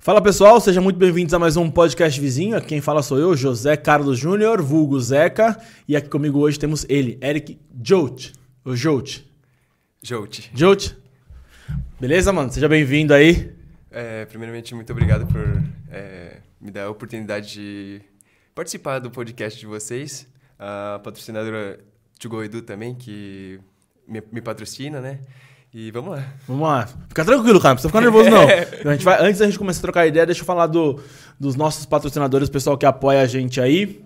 Fala pessoal, sejam muito bem-vindos a mais um podcast vizinho. Quem fala sou eu, José Carlos Júnior, vulgo Zeca. E aqui comigo hoje temos ele, Eric Jout. O Jout. Jout. Jout. Beleza, mano? Seja bem-vindo aí. É, primeiramente, muito obrigado por é, me dar a oportunidade de participar do podcast de vocês. A patrocinadora Tugol Edu também, que me, me patrocina, né? E vamos lá. Vamos lá. Fica tranquilo, cara. Não precisa ficar nervoso, não. A gente vai, antes da gente começar a trocar ideia, deixa eu falar do, dos nossos patrocinadores, o pessoal que apoia a gente aí.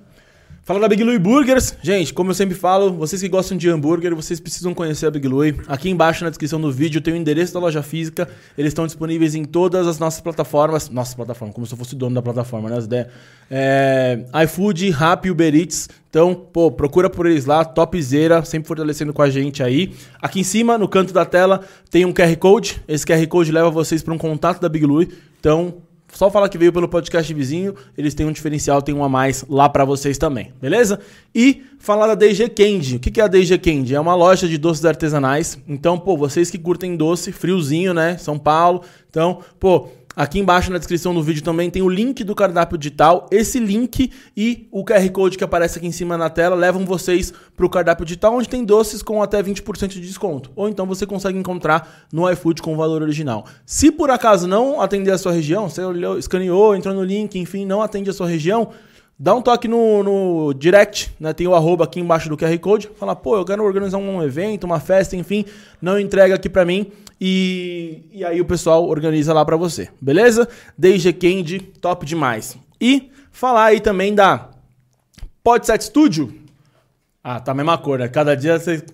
Fala da Big Louie Burgers. Gente, como eu sempre falo, vocês que gostam de hambúrguer, vocês precisam conhecer a Big Louie. Aqui embaixo na descrição do vídeo tem o endereço da loja física. Eles estão disponíveis em todas as nossas plataformas. Nossa plataforma, como se eu fosse dono da plataforma, né? As ideias. É, iFood, Rappi, Uber Eats. Então, pô, procura por eles lá, topzera, sempre fortalecendo com a gente aí. Aqui em cima, no canto da tela, tem um QR Code. Esse QR Code leva vocês para um contato da Big Louie. Então, só falar que veio pelo podcast vizinho, eles têm um diferencial, tem um a mais lá para vocês também, beleza? E falar da DG Candy. O que é a DG Candy? É uma loja de doces artesanais. Então, pô, vocês que curtem doce, friozinho, né? São Paulo. Então, pô, Aqui embaixo na descrição do vídeo também tem o link do cardápio digital. Esse link e o QR Code que aparece aqui em cima na tela levam vocês para o cardápio digital, onde tem doces com até 20% de desconto. Ou então você consegue encontrar no iFood com o valor original. Se por acaso não atender a sua região, você escaneou, entrou no link, enfim, não atende a sua região, dá um toque no, no direct, né? Tem o arroba aqui embaixo do QR Code. Fala, pô, eu quero organizar um evento, uma festa, enfim, não entrega aqui para mim. E, e aí o pessoal organiza lá para você, beleza? DG Candy, top demais. E falar aí também da Podset Studio. Ah, tá a mesma cor, né? Cada dia você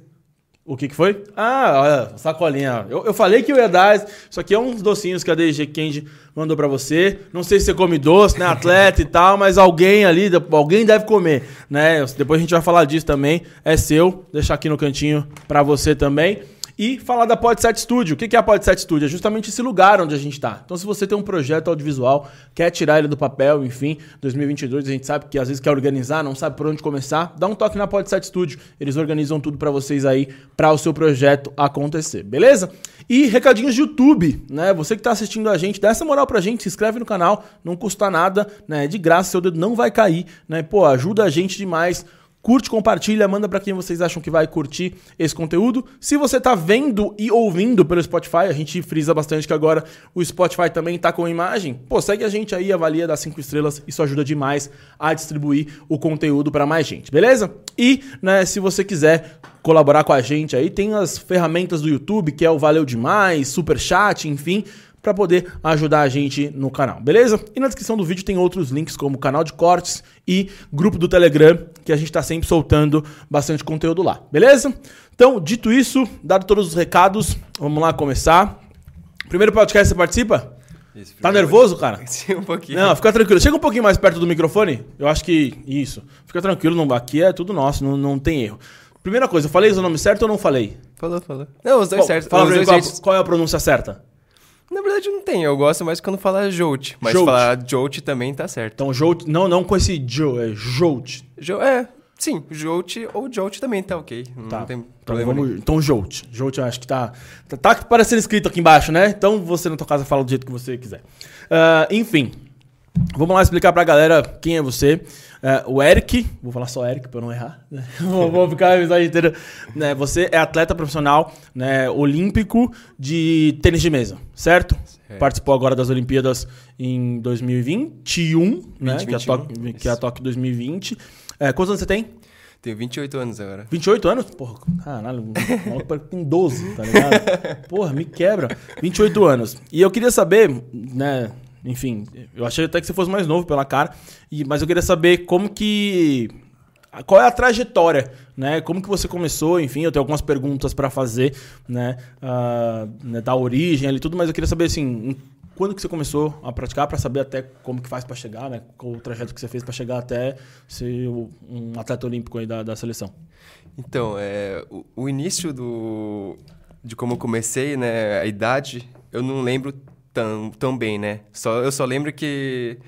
o que, que foi? Ah, olha, sacolinha. Eu, eu falei que eu ia dar. Isso aqui é uns docinhos que a DG Candy mandou para você. Não sei se você come doce, né? Atleta e tal, mas alguém ali, alguém deve comer, né? Depois a gente vai falar disso também. É seu. Deixar aqui no cantinho para você também e falar da Podset Studio. O que é a Podset Studio? É justamente esse lugar onde a gente está. Então, se você tem um projeto audiovisual, quer tirar ele do papel, enfim, 2022 a gente sabe que às vezes quer organizar, não sabe por onde começar, dá um toque na Podset Studio. Eles organizam tudo para vocês aí, para o seu projeto acontecer, beleza? E recadinhos de YouTube, né? Você que está assistindo a gente, dá essa moral pra gente, se inscreve no canal, não custa nada, né? De graça, seu dedo não vai cair, né? Pô, ajuda a gente demais Curte, compartilha, manda para quem vocês acham que vai curtir esse conteúdo. Se você tá vendo e ouvindo pelo Spotify, a gente frisa bastante que agora o Spotify também tá com imagem. Pô, segue a gente aí, avalia das 5 estrelas, isso ajuda demais a distribuir o conteúdo para mais gente, beleza? E, né, se você quiser colaborar com a gente aí, tem as ferramentas do YouTube, que é o Valeu Demais, Super Chat, enfim, para poder ajudar a gente no canal, beleza? E na descrição do vídeo tem outros links como canal de cortes e grupo do Telegram, que a gente está sempre soltando bastante conteúdo lá, beleza? Então, dito isso, dado todos os recados, vamos lá começar. Primeiro podcast você participa? Isso, tá nervoso, cara? Sim, um pouquinho. Não, fica tranquilo. Chega um pouquinho mais perto do microfone. Eu acho que isso. Fica tranquilo, não, aqui é tudo nosso, não, não tem erro. Primeira coisa, eu falei o nome certo ou não falei? Falou, falou. Não, os dois certos. Fala pra mim qual, qual é a pronúncia certa? Na verdade não tem, eu gosto mais quando fala Jolt. Mas Jolt. falar Jolt também tá certo. Então Jolt, não, não com esse Joe, é Jolt. Jo, é, sim, Jolt ou Jolt também tá ok. Não tá. tem então problema então, vamos, então Jolt. Jolt eu acho que tá, tá, tá parecendo escrito aqui embaixo, né? Então você na tua casa fala do jeito que você quiser. Uh, enfim, vamos lá explicar pra galera quem é você. Uh, o Eric, vou falar só Eric para não errar, né? vou, vou, ficar a amizade inteira. Né? Você é atleta profissional né, olímpico de tênis de mesa, certo? É. Participou agora das Olimpíadas em 2021, 20, né? 21, que, é a Tóquio, que é a Tóquio 2020. É, quantos anos você tem? Tenho 28 anos agora. 28 anos? Porra, caralho, o maluco tem 12, tá ligado? Porra, me quebra. 28 anos. E eu queria saber, né, enfim, eu achei até que você fosse mais novo pela cara, e, mas eu queria saber como que. Qual é a trajetória, né? Como que você começou? Enfim, eu tenho algumas perguntas para fazer, né? Uh, né? Da origem ali tudo, mas eu queria saber assim, quando que você começou a praticar para saber até como que faz para chegar, né? Qual o trajeto que você fez para chegar até ser um atleta olímpico aí da, da seleção? Então, é, o, o início do, de como eu comecei, né? A idade, eu não lembro tão, tão bem, né? Só, eu só lembro que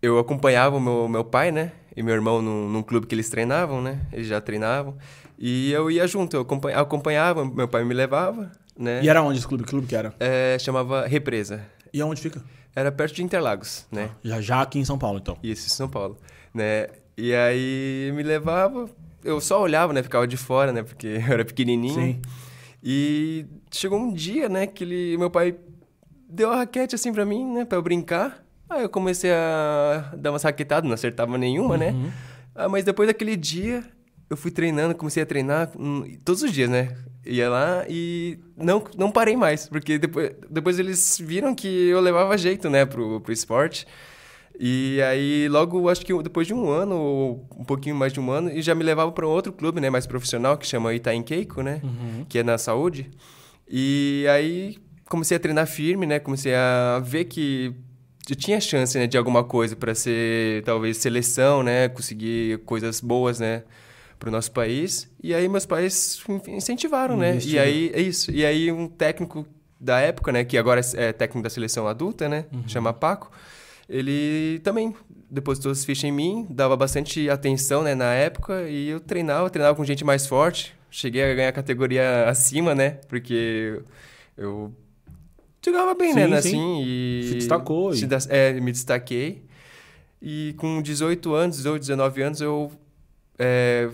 eu acompanhava o meu, meu pai, né? E meu irmão num, num clube que eles treinavam, né? Eles já treinavam. E eu ia junto, eu acompanhava, acompanhava meu pai me levava, né? E era onde esse clube? Que clube que era? É, chamava Represa. E aonde fica? Era perto de Interlagos, né? Já, já aqui em São Paulo, então. Isso, em São Paulo, né? E aí me levava, eu só olhava, né? Ficava de fora, né? Porque eu era pequenininho. Sim. E chegou um dia, né, que ele, meu pai deu a raquete assim pra mim, né, pra eu brincar. Aí eu comecei a dar uma raquetadas, não acertava nenhuma, né? Ah, mas depois daquele dia, eu fui treinando, comecei a treinar hum, todos os dias, né? Ia lá e não, não parei mais, porque depois, depois eles viram que eu levava jeito, né, pro, pro esporte. E aí, logo, acho que depois de um ano, ou um pouquinho mais de um ano, e já me levava para um outro clube, né, mais profissional, que chama Itaim Keiko, né, que é na saúde. E aí, comecei a treinar firme, né, comecei a ver que eu tinha chance, né, de alguma coisa para ser, talvez, seleção, né, conseguir coisas boas, né, para o nosso país. E aí, meus pais incentivaram, né, e Investiram. aí, é isso. E aí, um técnico da época, né, que agora é técnico da seleção adulta, né, chama Paco, ele também depositou as fichas em mim, dava bastante atenção, né, na época, e eu treinava, treinava com gente mais forte. Cheguei a ganhar categoria acima, né, porque eu jogava bem, Sim, né, sim. assim, e... Se destacou se das- É, me destaquei. E com 18 anos, 18, 19 anos, eu... é,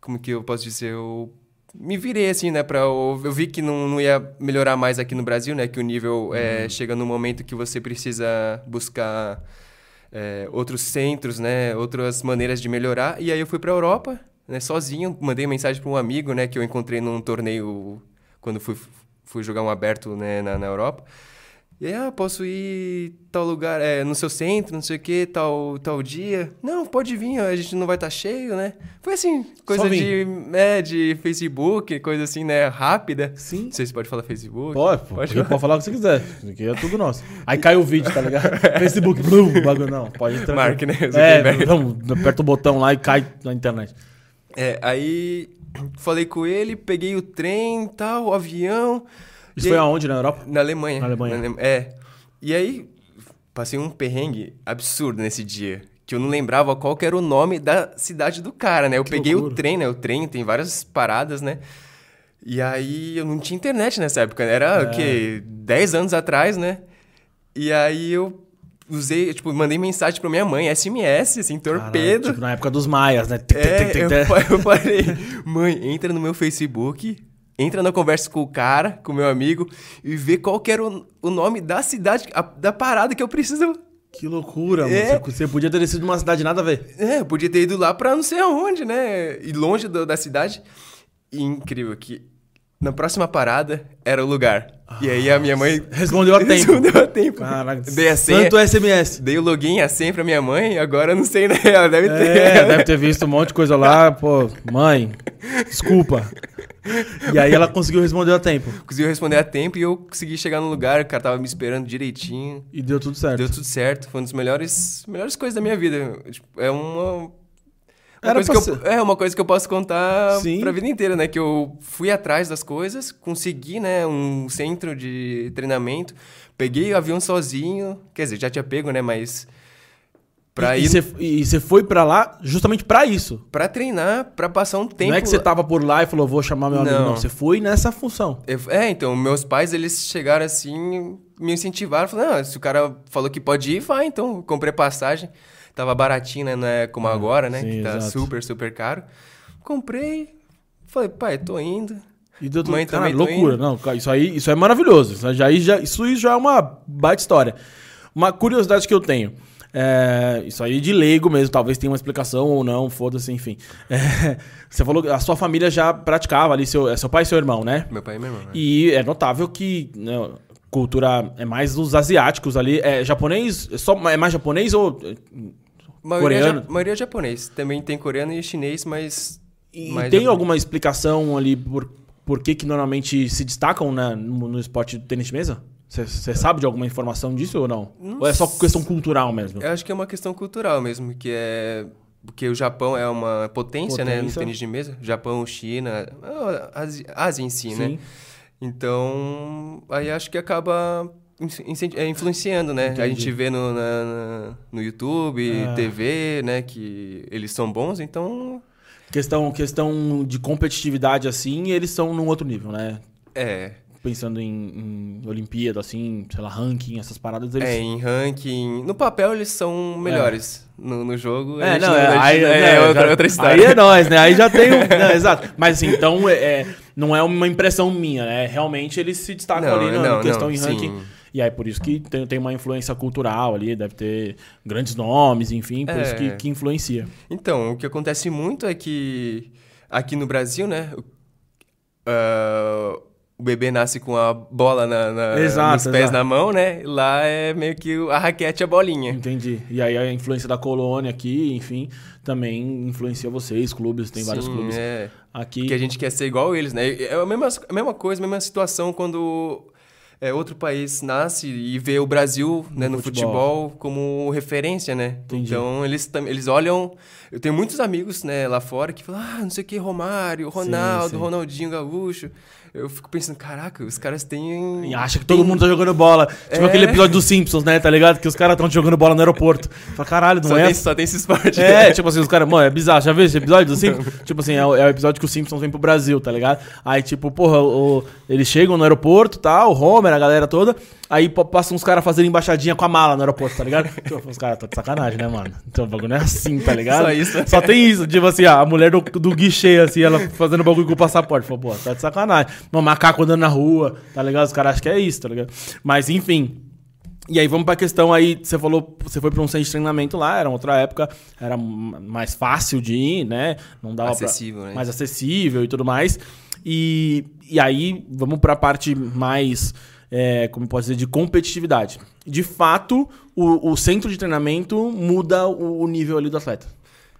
como que eu posso dizer? Eu me virei, assim, né? Pra, eu, eu vi que não, não ia melhorar mais aqui no Brasil, né? Que o nível Uhum. é, chega num momento que você precisa buscar é, outros centros, né? Outras maneiras de melhorar. E aí eu fui pra Europa, né? Sozinho. Mandei mensagem para um amigo, né? Que eu encontrei num torneio quando fui, fui jogar um aberto né, na, na Europa. E aí, ah, posso ir tal lugar, é, no seu centro, não sei o que, tal, tal dia. Não, pode vir, a gente não vai estar cheio, né? Foi assim, coisa de, é, de Facebook, coisa assim, né, rápida. Sim. Não sei se pode falar Facebook. Pode. Pode Pode, falar o que você quiser. Aqui é tudo nosso. Aí cai o vídeo, tá ligado? Facebook, blum, bagulho. Não, pode entrar. Mark, né? É, vamos, aperta o botão lá e cai na internet. É, aí falei com ele, peguei o trem, tal, o avião. Isso foi aí- aonde, na Europa? Na Alemanha. Na Alemanha. Ale- É. E aí, passei um perrengue absurdo nesse dia. Que eu não lembrava qual era o nome da cidade do cara, né? Eu Que peguei loucura. o trem, né? O trem tem várias paradas, né? E aí, eu não tinha internet nessa época. né? Era, É. o quê? 10 anos atrás, né? E aí, eu usei, tipo, mandei mensagem pra minha mãe, SMS, assim, Caralho, torpedo. tipo, na época dos maias, né? É, eu, eu falei, mãe, entra no meu Facebook, entra na conversa com o cara, com o meu amigo, e vê qual que era o, o nome da cidade, a- da parada que eu preciso. Que loucura, mano. É. Você, você podia ter descido numa cidade nada a ver. É, eu podia ter ido lá pra não sei aonde, né? E longe do- da cidade. E incrível que na próxima parada era o lugar. E aí a minha mãe Respondeu a tempo. respondeu a tempo. Caraca, Dei a senha, Santo SMS. dei o login a senha pra minha mãe, agora eu não sei, né? Ela deve ter. É, deve ter visto um monte de coisa lá. Pô, mãe, desculpa. E aí ela conseguiu responder a tempo. Conseguiu responder a tempo e eu consegui chegar no lugar, o cara tava me esperando direitinho. E deu tudo certo. Deu tudo certo, foi uma das melhores, melhores coisas da minha vida. Tipo, É uma. Uma Era coisa pra eu, é uma coisa que eu posso contar Sim. pra vida inteira, né? Que eu fui atrás das coisas, consegui, né, um centro de treinamento, peguei o avião sozinho, quer dizer, já tinha pego, né, mas pra e, ir e você- você foi pra lá justamente pra isso. pra treinar, pra passar um tempo Não é que você tava por lá e falou, vou chamar meu amigo. Não. Você foi nessa função. Eu- É, então, meus pais, eles chegaram assim, me incentivaram, falaram, ah, se o cara falou que pode ir, vai, então, comprei passagem, tava baratinho, né, não é como agora, né, sim, que tá exato. super, super caro. Comprei, falei, pai, tô indo. E deu tudo Mãe cara, também loucura. Não, isso aí, isso é maravilhoso. Isso já, já, isso já é uma baita história. Uma curiosidade que eu tenho. é, isso aí de leigo mesmo, talvez tenha uma explicação ou não, foda-se, enfim. É, você falou que a sua família já praticava ali, seu, é seu pai e seu irmão, né? Meu pai e meu irmão, né? E é notável que né, cultura é mais dos asiáticos ali. É japonês? É, só, é mais japonês ou. Maioria, coreano? ja- maioria é japonês, também tem coreano e chinês, mas... E mais tem japonês. alguma explicação ali por, por que, que normalmente se destacam né, no, no esporte de tênis de mesa? Você sabe de alguma informação disso ou não? ou é só questão cultural mesmo? Eu acho que é uma questão cultural mesmo, que é... Porque o Japão é uma potência, né, no Potência. tênis de mesa. Japão, China, Ásia, Ásia em si, né? Sim. Então, aí acho que acaba é, influenciando, né? A Entendi. gente vê no, na- na- no YouTube, Ah. TV, né? Que eles são bons, então... Questão, questão de competitividade assim, eles estão num outro nível, né? É, pensando em, em Olimpíada, assim, sei lá, ranking, essas paradas. Eles... É, em ranking. No papel eles são melhores. No, no jogo. É, a não, é, a aí, gente- é, outra, já- outra história. Aí é nós, né? Aí já tem um. não, exato. Mas assim, então, é, é, não é uma impressão minha, né? Realmente eles se destacam Não, ali na questão não, em ranking. sim. E aí, por isso que tem, tem uma influência cultural ali, deve ter grandes nomes, enfim, por É. isso que, que influencia. Então, o que acontece muito é que aqui no Brasil, né? o- ah, o bebê nasce com a bola na, na- Exato, nos pés exato. na mão, né? Lá é meio que a raquete e a bolinha. Entendi. E aí a influência da colônia aqui, enfim, também influencia vocês, clubes, tem vários Sim, clubes É. aqui. Que a gente quer ser igual eles, né? É a mesma, a mesma coisa, a mesma situação quando é, outro país nasce e vê o Brasil né, no futebol. futebol. como referência, né? Entendi. Então eles, eles olham. Eu tenho muitos amigos né, lá fora que falam, ah, não sei o que, Romário, Ronaldo, sim. Ronaldinho Gaúcho. Eu fico pensando, caraca, os caras têm. E acha que todo mundo tá jogando bola. Tipo É. aquele episódio dos Simpsons, né? Tá ligado? Que os caras estão jogando bola no aeroporto. Fala, caralho, não Só, é? tem, só tem esse esporte. É, tipo assim, os caras, mano, é bizarro. Já viu esse episódio do Simpsons? Tipo assim, é o, é o episódio que os Simpsons vêm pro Brasil, tá ligado? Aí, tipo, porra, o- eles chegam no aeroporto, tá? O Homer, a galera toda. Aí pa- passam uns caras fazendo embaixadinha com a mala no aeroporto, tá ligado? Tipo, os caras, tá de sacanagem, né, mano? Então o bagulho não é assim, tá ligado? Só isso. Só tem isso. Tipo assim, a mulher do, do guichê, assim, ela fazendo bagulho com o passaporte. Falou, pô, tá de sacanagem. Um macaco andando na rua, tá ligado? Os caras acham que é isso, tá ligado? Mas, enfim. E aí vamos pra questão aí, você falou, você foi pra um centro de treinamento lá, era outra época, era mais fácil de ir, né? Não dava pra- Acessível, né? mais acessível e tudo mais. E, e aí vamos pra parte mais, é, como posso dizer, de competitividade. De fato, o, o centro de treinamento muda o, o nível ali do atleta.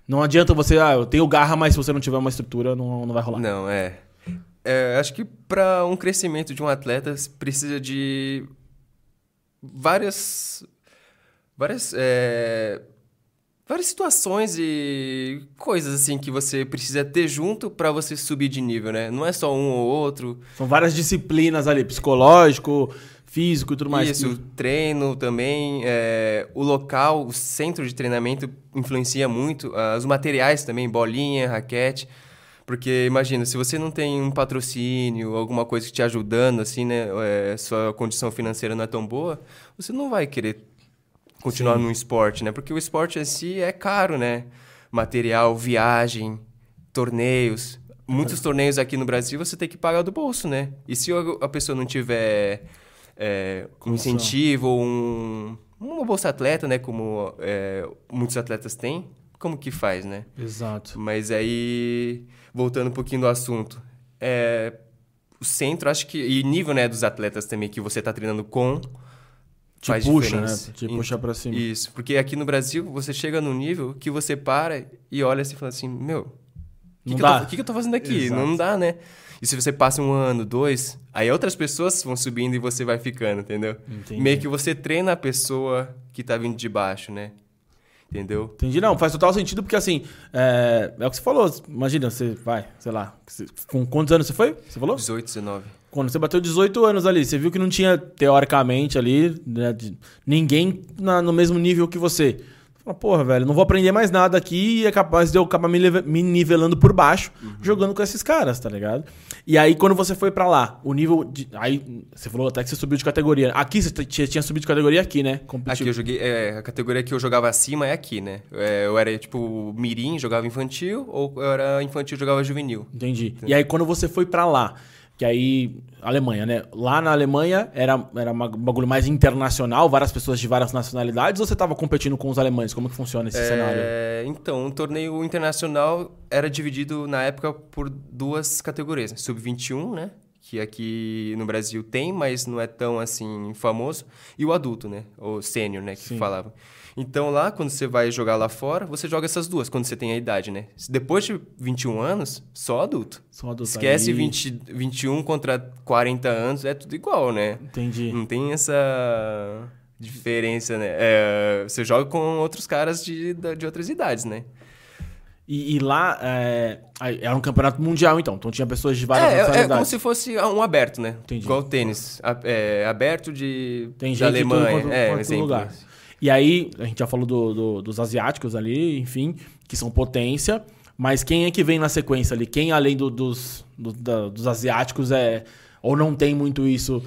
Não adianta você, ah, eu tenho garra, mas se você não tiver uma estrutura, não, não vai rolar. Não, é. É, acho que para um crescimento de um atleta precisa de várias várias é, várias situações e coisas assim que você precisa ter junto para você subir de nível, né? Não é só um ou outro. São várias disciplinas ali, psicológico, físico e tudo mais. Isso, treino também, é, o local, o centro de treinamento influencia muito, ah, os materiais também, bolinha, raquete. Porque imagina, se você não tem um patrocínio, alguma coisa que te ajudando, assim, né? é, sua condição financeira não é tão boa, você não vai querer continuar no esporte, né? Porque o esporte em si é caro, né? Material, viagem, torneios. Muitos torneios aqui no Brasil você tem que pagar do bolso, né? E se a pessoa não tiver é, um incentivo ou um, uma bolsa atleta, né? Como é, muitos atletas têm, como que faz, né? Exato. Mas aí, voltando um pouquinho do assunto, é, o centro, acho que. E nível né, dos atletas também que você está treinando com. Te faz puxa, diferença. né? Te puxa pra cima. Isso, porque aqui no Brasil você chega num nível que você para e olha assim e fala assim: Meu, o que, que, que que eu tô fazendo aqui? Exato. Não dá, né? E se você passa um ano, dois, aí outras pessoas vão subindo e você vai ficando, entendeu? Entendi. Meio que você treina a pessoa que tá vindo de baixo, né? Entendeu? Entendi, não, faz total sentido, porque assim, é, é o que você falou, imagina, você vai, sei lá, com quantos anos você foi? Você falou? 18, 19. Quando você bateu 18 anos ali, você viu que não tinha, teoricamente, ali, né, ninguém na- no mesmo nível que você. Você Fala, porra, velho, não vou aprender mais nada aqui e é capaz de eu acabar me, me nivelando por baixo, jogando com esses caras, tá ligado? E aí, quando você foi pra lá, o nível de. Aí, você falou até que você subiu de categoria. Aqui você tinha, subido de categoria aqui, né? Competitivo. Aqui eu joguei. é, a categoria que eu jogava acima é aqui, né? É, eu era tipo mirim, jogava infantil, ou eu era infantil, jogava juvenil. Entendi. E aí, quando você foi pra lá, que aí, Alemanha, né? Lá na Alemanha era, era um bagulho mais internacional, várias pessoas de várias nacionalidades, ou você tava competindo com os alemães? Como que funciona esse cenário? É, então, o torneio internacional era dividido na época por duas categorias: né? sub-21, né? Que aqui no Brasil tem, mas não é tão assim famoso, e o adulto, né? O sênior, né? Que Sim. falava. Então lá, quando você vai jogar lá fora, você joga essas duas, quando você tem a idade, né? Depois de 21 anos, só adulto. São adultos Esquece aí. 20, 21 contra 40 anos, é tudo igual, né? Entendi. Não tem essa diferença, né? É, você joga com outros caras de, da- de outras idades, né? E, e lá é, era um campeonato mundial, então. Então tinha pessoas de várias É, é, é como nacionalidades. se fosse um aberto, né? Entendi. Igual o tênis. A- é, aberto de Tem da gente tudo Alemanha. quanto- é, quanto lugar. E aí, a gente já falou do- do- dos asiáticos ali, enfim, que são potência. Mas quem é que vem na sequência ali? Quem, além do- dos, do- da- dos asiáticos, é Ou não tem muito isso?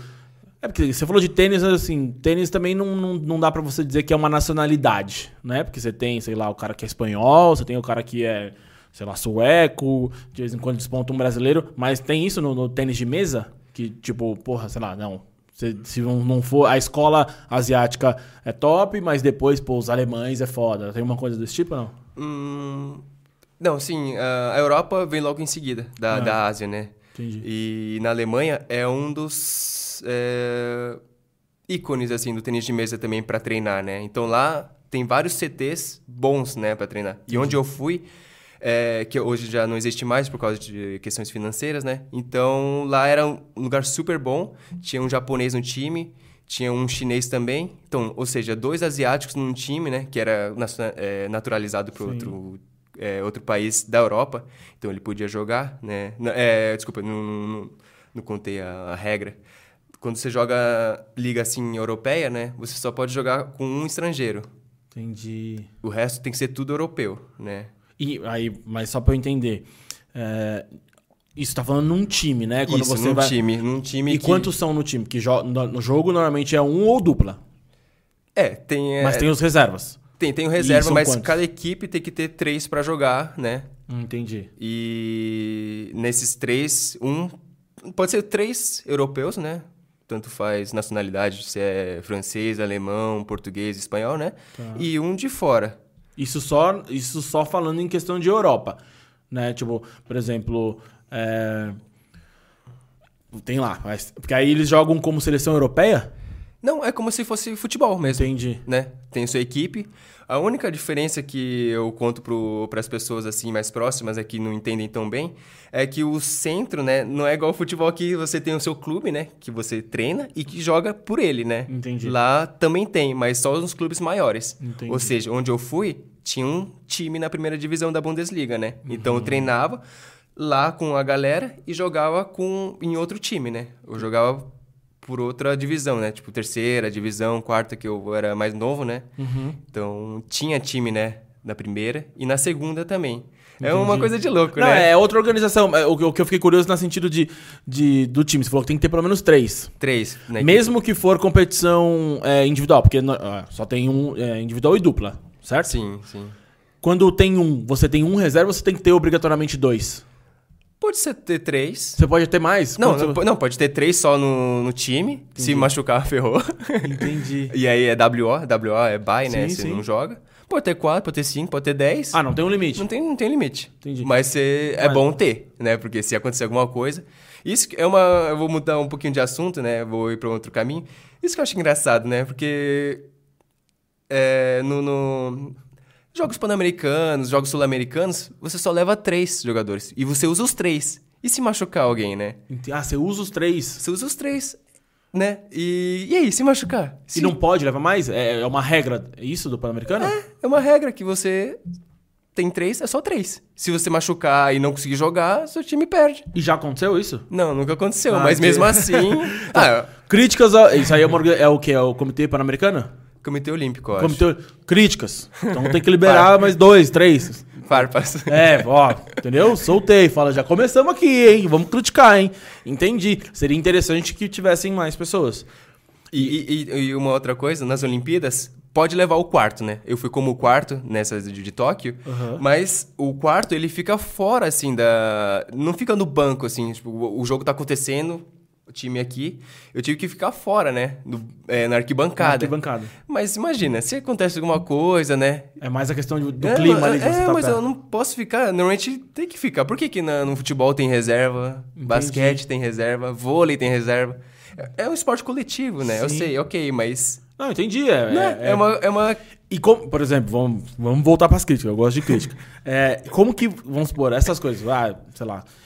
É porque você falou de tênis, assim, tênis também não, não, não dá pra você dizer que é uma nacionalidade, né? Porque você tem, sei lá, o cara que é espanhol, você tem o cara que é, sei lá, sueco, de vez em quando desponta um brasileiro, mas tem isso no, no tênis de mesa? Que, tipo, porra, sei lá, não. Se, se não for. A escola asiática é top, mas depois, pô, os alemães é foda. Tem uma coisa desse tipo ou não? Hum, não, sim, a a Europa vem logo em seguida da, Ah. da Ásia, né? Entendi. E na Alemanha é um dos é, ícones assim do tênis de mesa também para treinar, né? Então lá tem vários CTs bons, né, para treinar. E onde eu fui, é, que hoje já não existe mais por causa de questões financeiras, né? Então lá era um lugar super bom. Tinha um japonês no time, tinha um chinês também. Então, ou seja, dois asiáticos num time, né? Que era é, naturalizado para outro é, outro país da Europa. Então ele podia jogar, né? É, desculpa, não, não, não contei a, a regra. Quando você joga liga assim europeia, né? Você só pode jogar com um estrangeiro. Entendi. O resto tem que ser tudo europeu, né? E aí, mas só pra eu entender. é, isso tá falando num time, né? Quando Isso, você num vai. time, num time E que... quantos são no time? Porque jo- no jogo normalmente é um ou dupla. É, tem, é, Mas tem os reservas. tem, tem o reserva, mas quantos? cada equipe tem que ter três pra jogar, né? Entendi. E nesses três, um... Pode ser três europeus, né? Tanto faz nacionalidade, se é francês, alemão, português, espanhol, né? Tá. E um de fora. Isso só, isso só falando em questão de Europa. Né? Tipo, por exemplo. é, Tem lá. mas- Porque aí eles jogam como seleção europeia? Não, é como se fosse futebol mesmo. Entendi. né? Tem sua equipe. A única diferença que eu conto para as pessoas assim mais próximas, é que não entendem tão bem, é que o centro, né, não é igual ao futebol que você tem o seu clube, né, que você treina e que joga por ele, né? Entendi. Lá também tem, mas só nos clubes maiores. Entendi. Ou seja, onde eu fui, tinha um time na primeira divisão da Bundesliga, né? Então Uhum. eu treinava lá com a galera e jogava com em outro time, né? Eu jogava por outra divisão, né? Tipo, terceira divisão, quarta, que eu era mais novo, né? Uhum. Então, tinha time, né? Na primeira e na segunda também. É uma Entendi. coisa de louco, Não, né? é outra organização. É, O que eu fiquei curioso no sentido de, de, do time. Você falou que tem que ter pelo menos três. Três. Equipe. Mesmo que for competição é, individual, porque ah, só tem um é, individual e dupla, certo? Sim, sim. Quando tem um, você tem um reserva, você tem que ter obrigatoriamente dois. Pode ser ter três. Você pode ter mais? Não, não, não, pode ter três só no, no time. Se machucar, ferrou. Entendi. e aí é WO. WO é bye, né? Você não joga. Pode ter quatro, pode ter cinco, pode ter dez. Ah, não tem um limite. Não tem, não tem limite. Entendi. Mas cê- é Mas- bom ter, né? Porque se acontecer alguma coisa. Isso é uma. Eu vou mudar um pouquinho de assunto, né? Vou ir para outro caminho. Isso que eu acho engraçado, né? Porque. É, no, no- Jogos pan-americanos, jogos sul-americanos, você só leva três jogadores. E você usa os três. E se machucar alguém, né? Ah, você usa os três. Você usa os três, né? E, e aí, se machucar? Se E não pode levar mais? É, é uma regra isso do Pan-Americano? É uma regra que você tem três, é só três. Se você machucar e não conseguir jogar, seu time perde. E já aconteceu isso? Não, nunca aconteceu, Ah, mas que- mesmo assim. ah, Críticas. A... Isso aí é, uma é o que? É o Comitê Pan-Americano? Comitê Olímpico, eu acho. Comitê... Críticas. Então tem que liberar mais dois, três. Farpas. É, ó, entendeu? Soltei. Fala, já começamos aqui, hein? Vamos criticar, hein? Entendi. Seria interessante que tivessem mais pessoas. E, e- e uma outra coisa, nas Olimpíadas, pode levar o quarto, né? Eu fui como quarto nessas de, de Tóquio, Aham. mas o quarto ele fica fora, assim, da. Não fica no banco, assim, tipo, o o jogo tá acontecendo, o time aqui. Eu tive que ficar fora, né? No- é, na arquibancada. Arquibancada. Mas imagina, se acontece alguma coisa, né? É mais a questão de- do É, clima mas- ali é, tá mas perto. eu não posso ficar. Normalmente tem que ficar. Por que, que na- no futebol tem reserva? Entendi. Basquete tem reserva, vôlei tem reserva. É, é um esporte coletivo, né? Eu Sim. sei, ok, mas. Não, entendi. É, né? é- uma, é uma. E como, por exemplo, vamos, vamos voltar para as críticas, eu gosto de crítica. É, como que, vamos supor, essas coisas, ah, sei lá, eu-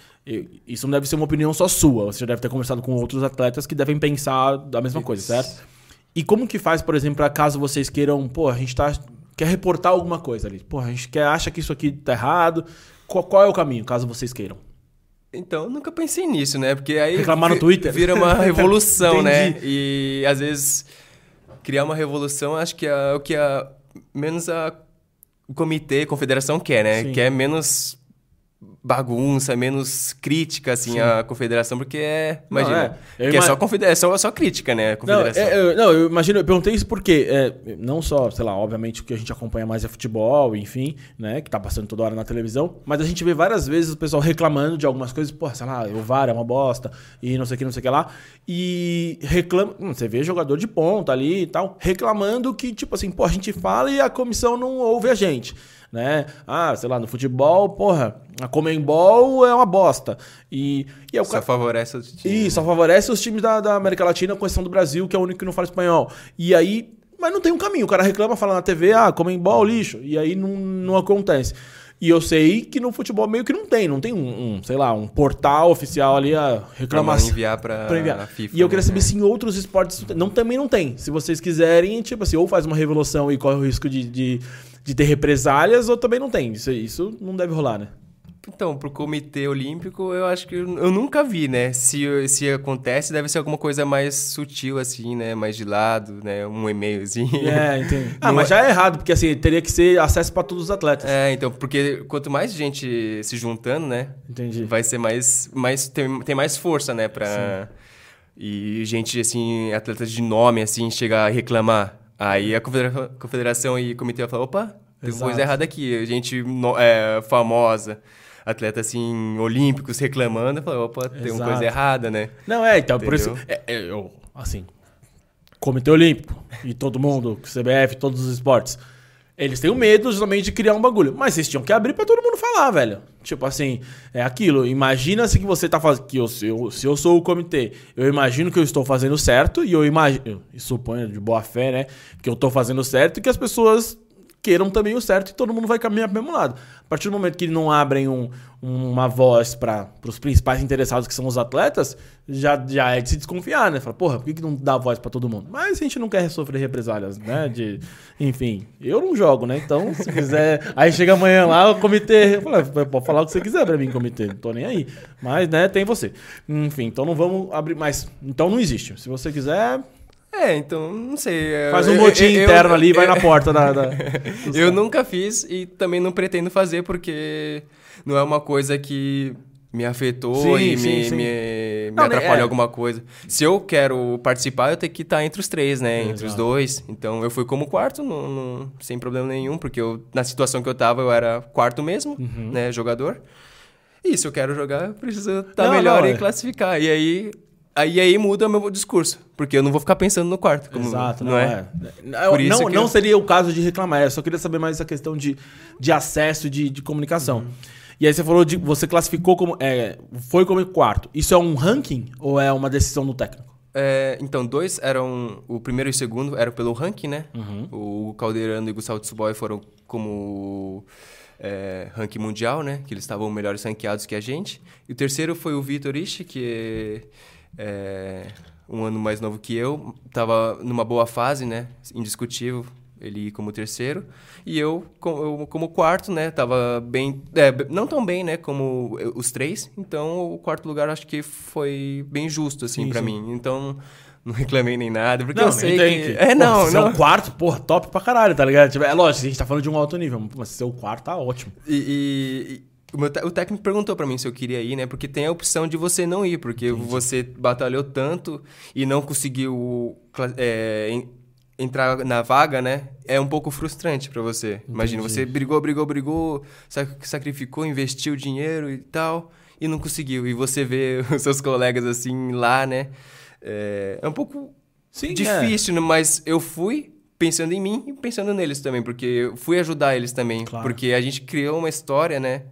isso não deve ser uma opinião só sua, você já deve ter conversado com outros atletas que devem pensar da mesma coisa, Isso. certo? E como que faz, por exemplo, caso vocês queiram, pô, a gente tá, quer reportar alguma coisa ali, pô, a gente quer, acha que isso aqui tá errado, qual, qual é o caminho, caso vocês queiram? Então, eu nunca pensei nisso, né? Porque aí. Reclamar no Twitter? Vira uma revolução, né? E às vezes. Criar uma revolução, acho que é o que a. Menos a. O comitê, a confederação quer, né? Sim. Quer menos bagunça, menos crítica, assim, Sim. à confederação, porque é. Imagina. Não, é. que é só, confederação, é só crítica, né? confederação. Não, é, eu, não, eu imagino, eu perguntei isso porque, é, não só, sei lá, obviamente o que a gente acompanha mais é futebol, enfim, né? Que tá passando toda hora na televisão, mas a gente vê várias vezes o pessoal reclamando de algumas coisas, pô, sei lá, o VAR é uma bosta, e não sei o que, não sei o que lá. E reclama. Hum, você vê jogador de ponta ali e tal, reclamando que, tipo assim, pô, a gente fala e a comissão não ouve a gente né? Ah, sei lá, no futebol, porra, a Comembol é uma bosta. E, e é o só cara... favorece os times. Isso, só favorece os times da, da América Latina, com exceção do Brasil, que é o único que não fala espanhol. E aí, mas não tem um caminho. O cara reclama, fala na TV, ah, Comembol, lixo. E aí não, não acontece. E eu sei que no futebol meio que não tem, não tem um, um sei lá, um portal oficial ali a reclamação. Pra enviar pra, pra enviar. FIFA. E eu queria né? saber se em outros esportes não, também não tem. Se vocês quiserem, tipo assim, ou faz uma revolução e corre o risco de, de de ter represálias ou também não tem. Isso, isso não deve rolar, né? Então, pro Comitê Olímpico, eu acho que eu, eu nunca vi, né? Se, se acontece, deve ser alguma coisa mais sutil, assim, né? Mais de lado, né? Um e-mailzinho. É, entendi. Ah, mas já é errado, porque assim, teria que ser acesso para todos os atletas. É, então, porque quanto mais gente se juntando, né? Entendi. Vai ser mais. mais tem, tem mais força, né? Pra. Sim. E gente, assim, atletas de nome, assim, chegar a reclamar. Aí a confederação e o comitê falam, opa, tem Exato. coisa errada aqui. Gente é, famosa, atleta assim, olímpicos reclamando, falou, opa, tem Exato. uma coisa errada, né? Não, é, então, Entendeu? por isso. É, é, eu, assim, Comitê Olímpico e todo mundo, CBF, todos os esportes eles têm o medo justamente de criar um bagulho. Mas vocês tinham que abrir para todo mundo falar, velho. Tipo assim, é aquilo. Imagina-se que você tá fazendo. Que eu, se, eu, se eu sou o comitê, eu imagino que eu estou fazendo certo e eu imagino. Suponho de boa fé, né? Que eu estou fazendo certo e que as pessoas queiram também o certo e todo mundo vai caminhar para o mesmo lado. A partir do momento que não abrem um, uma voz para os principais interessados, que são os atletas, já, já é de se desconfiar, né? Fala, porra, por que, que não dá voz para todo mundo? Mas a gente não quer sofrer represálias, né? De, enfim, eu não jogo, né? Então, se quiser. Aí chega amanhã lá, o comitê. Fala, pode falar o que você quiser para mim, comitê, não tô nem aí. Mas, né, tem você. Enfim, então não vamos abrir mais. Então não existe. Se você quiser, é, então, não sei. Faz um motim eu, interno eu, ali e vai na porta da. da eu nunca fiz e também não pretendo fazer porque não é uma coisa que me afetou sim, e sim, me, sim. me, me atrapalhou é. alguma coisa. Se eu quero participar, eu tenho que estar entre os três, né? Entre os dois. Então eu fui como quarto, no, no, sem problema nenhum, porque eu, na situação que eu tava, eu era quarto mesmo, uhum. né? Jogador. E se eu quero jogar, eu preciso estar tá melhor não, e é. classificar. E aí Aí aí muda o meu discurso, porque eu não vou ficar pensando no quarto. Como, Exato, não, não é? é. Por isso não, não eu... seria o caso de reclamar, eu só queria saber mais essa questão de, de acesso de, de comunicação. Uhum. E aí você falou de. Você classificou como. É, foi como quarto. Isso é um ranking ou é uma decisão do técnico? É, então, dois eram. O primeiro e o segundo eram pelo ranking, né? Uhum. O Caldeirano e o Gustavo Tsuboy foram como. É, ranking mundial, né? Que eles estavam melhores ranqueados que a gente. E o terceiro foi o Vitor Ishi, que é, um ano mais novo que eu, estava numa boa fase, né? Indiscutível, ele como terceiro. E eu como, eu, como quarto, né? Tava bem. É, não tão bem, né? Como os três. Então, o quarto lugar acho que foi bem justo, assim, para mim. Então. Não reclamei nem nada, porque não, eu sei que... É, não, porra, não. é o quarto, porra, top pra caralho, tá ligado? Tipo, é lógico, a gente tá falando de um alto nível, mas ser o quarto tá ótimo. E, o, meu, o técnico perguntou para mim se eu queria ir, né? Porque tem a opção de você não ir, porque Entendi. você batalhou tanto e não conseguiu é, entrar na vaga, né? É um pouco frustrante para você. Entendi. Imagina, você brigou, brigou, brigou, sacrificou, investiu dinheiro e tal, e não conseguiu. E você vê os seus colegas assim lá, né? É, é um pouco Sim, difícil, é. mas eu fui pensando em mim e pensando neles também, porque eu fui ajudar eles também. Claro. Porque a gente criou uma história, né?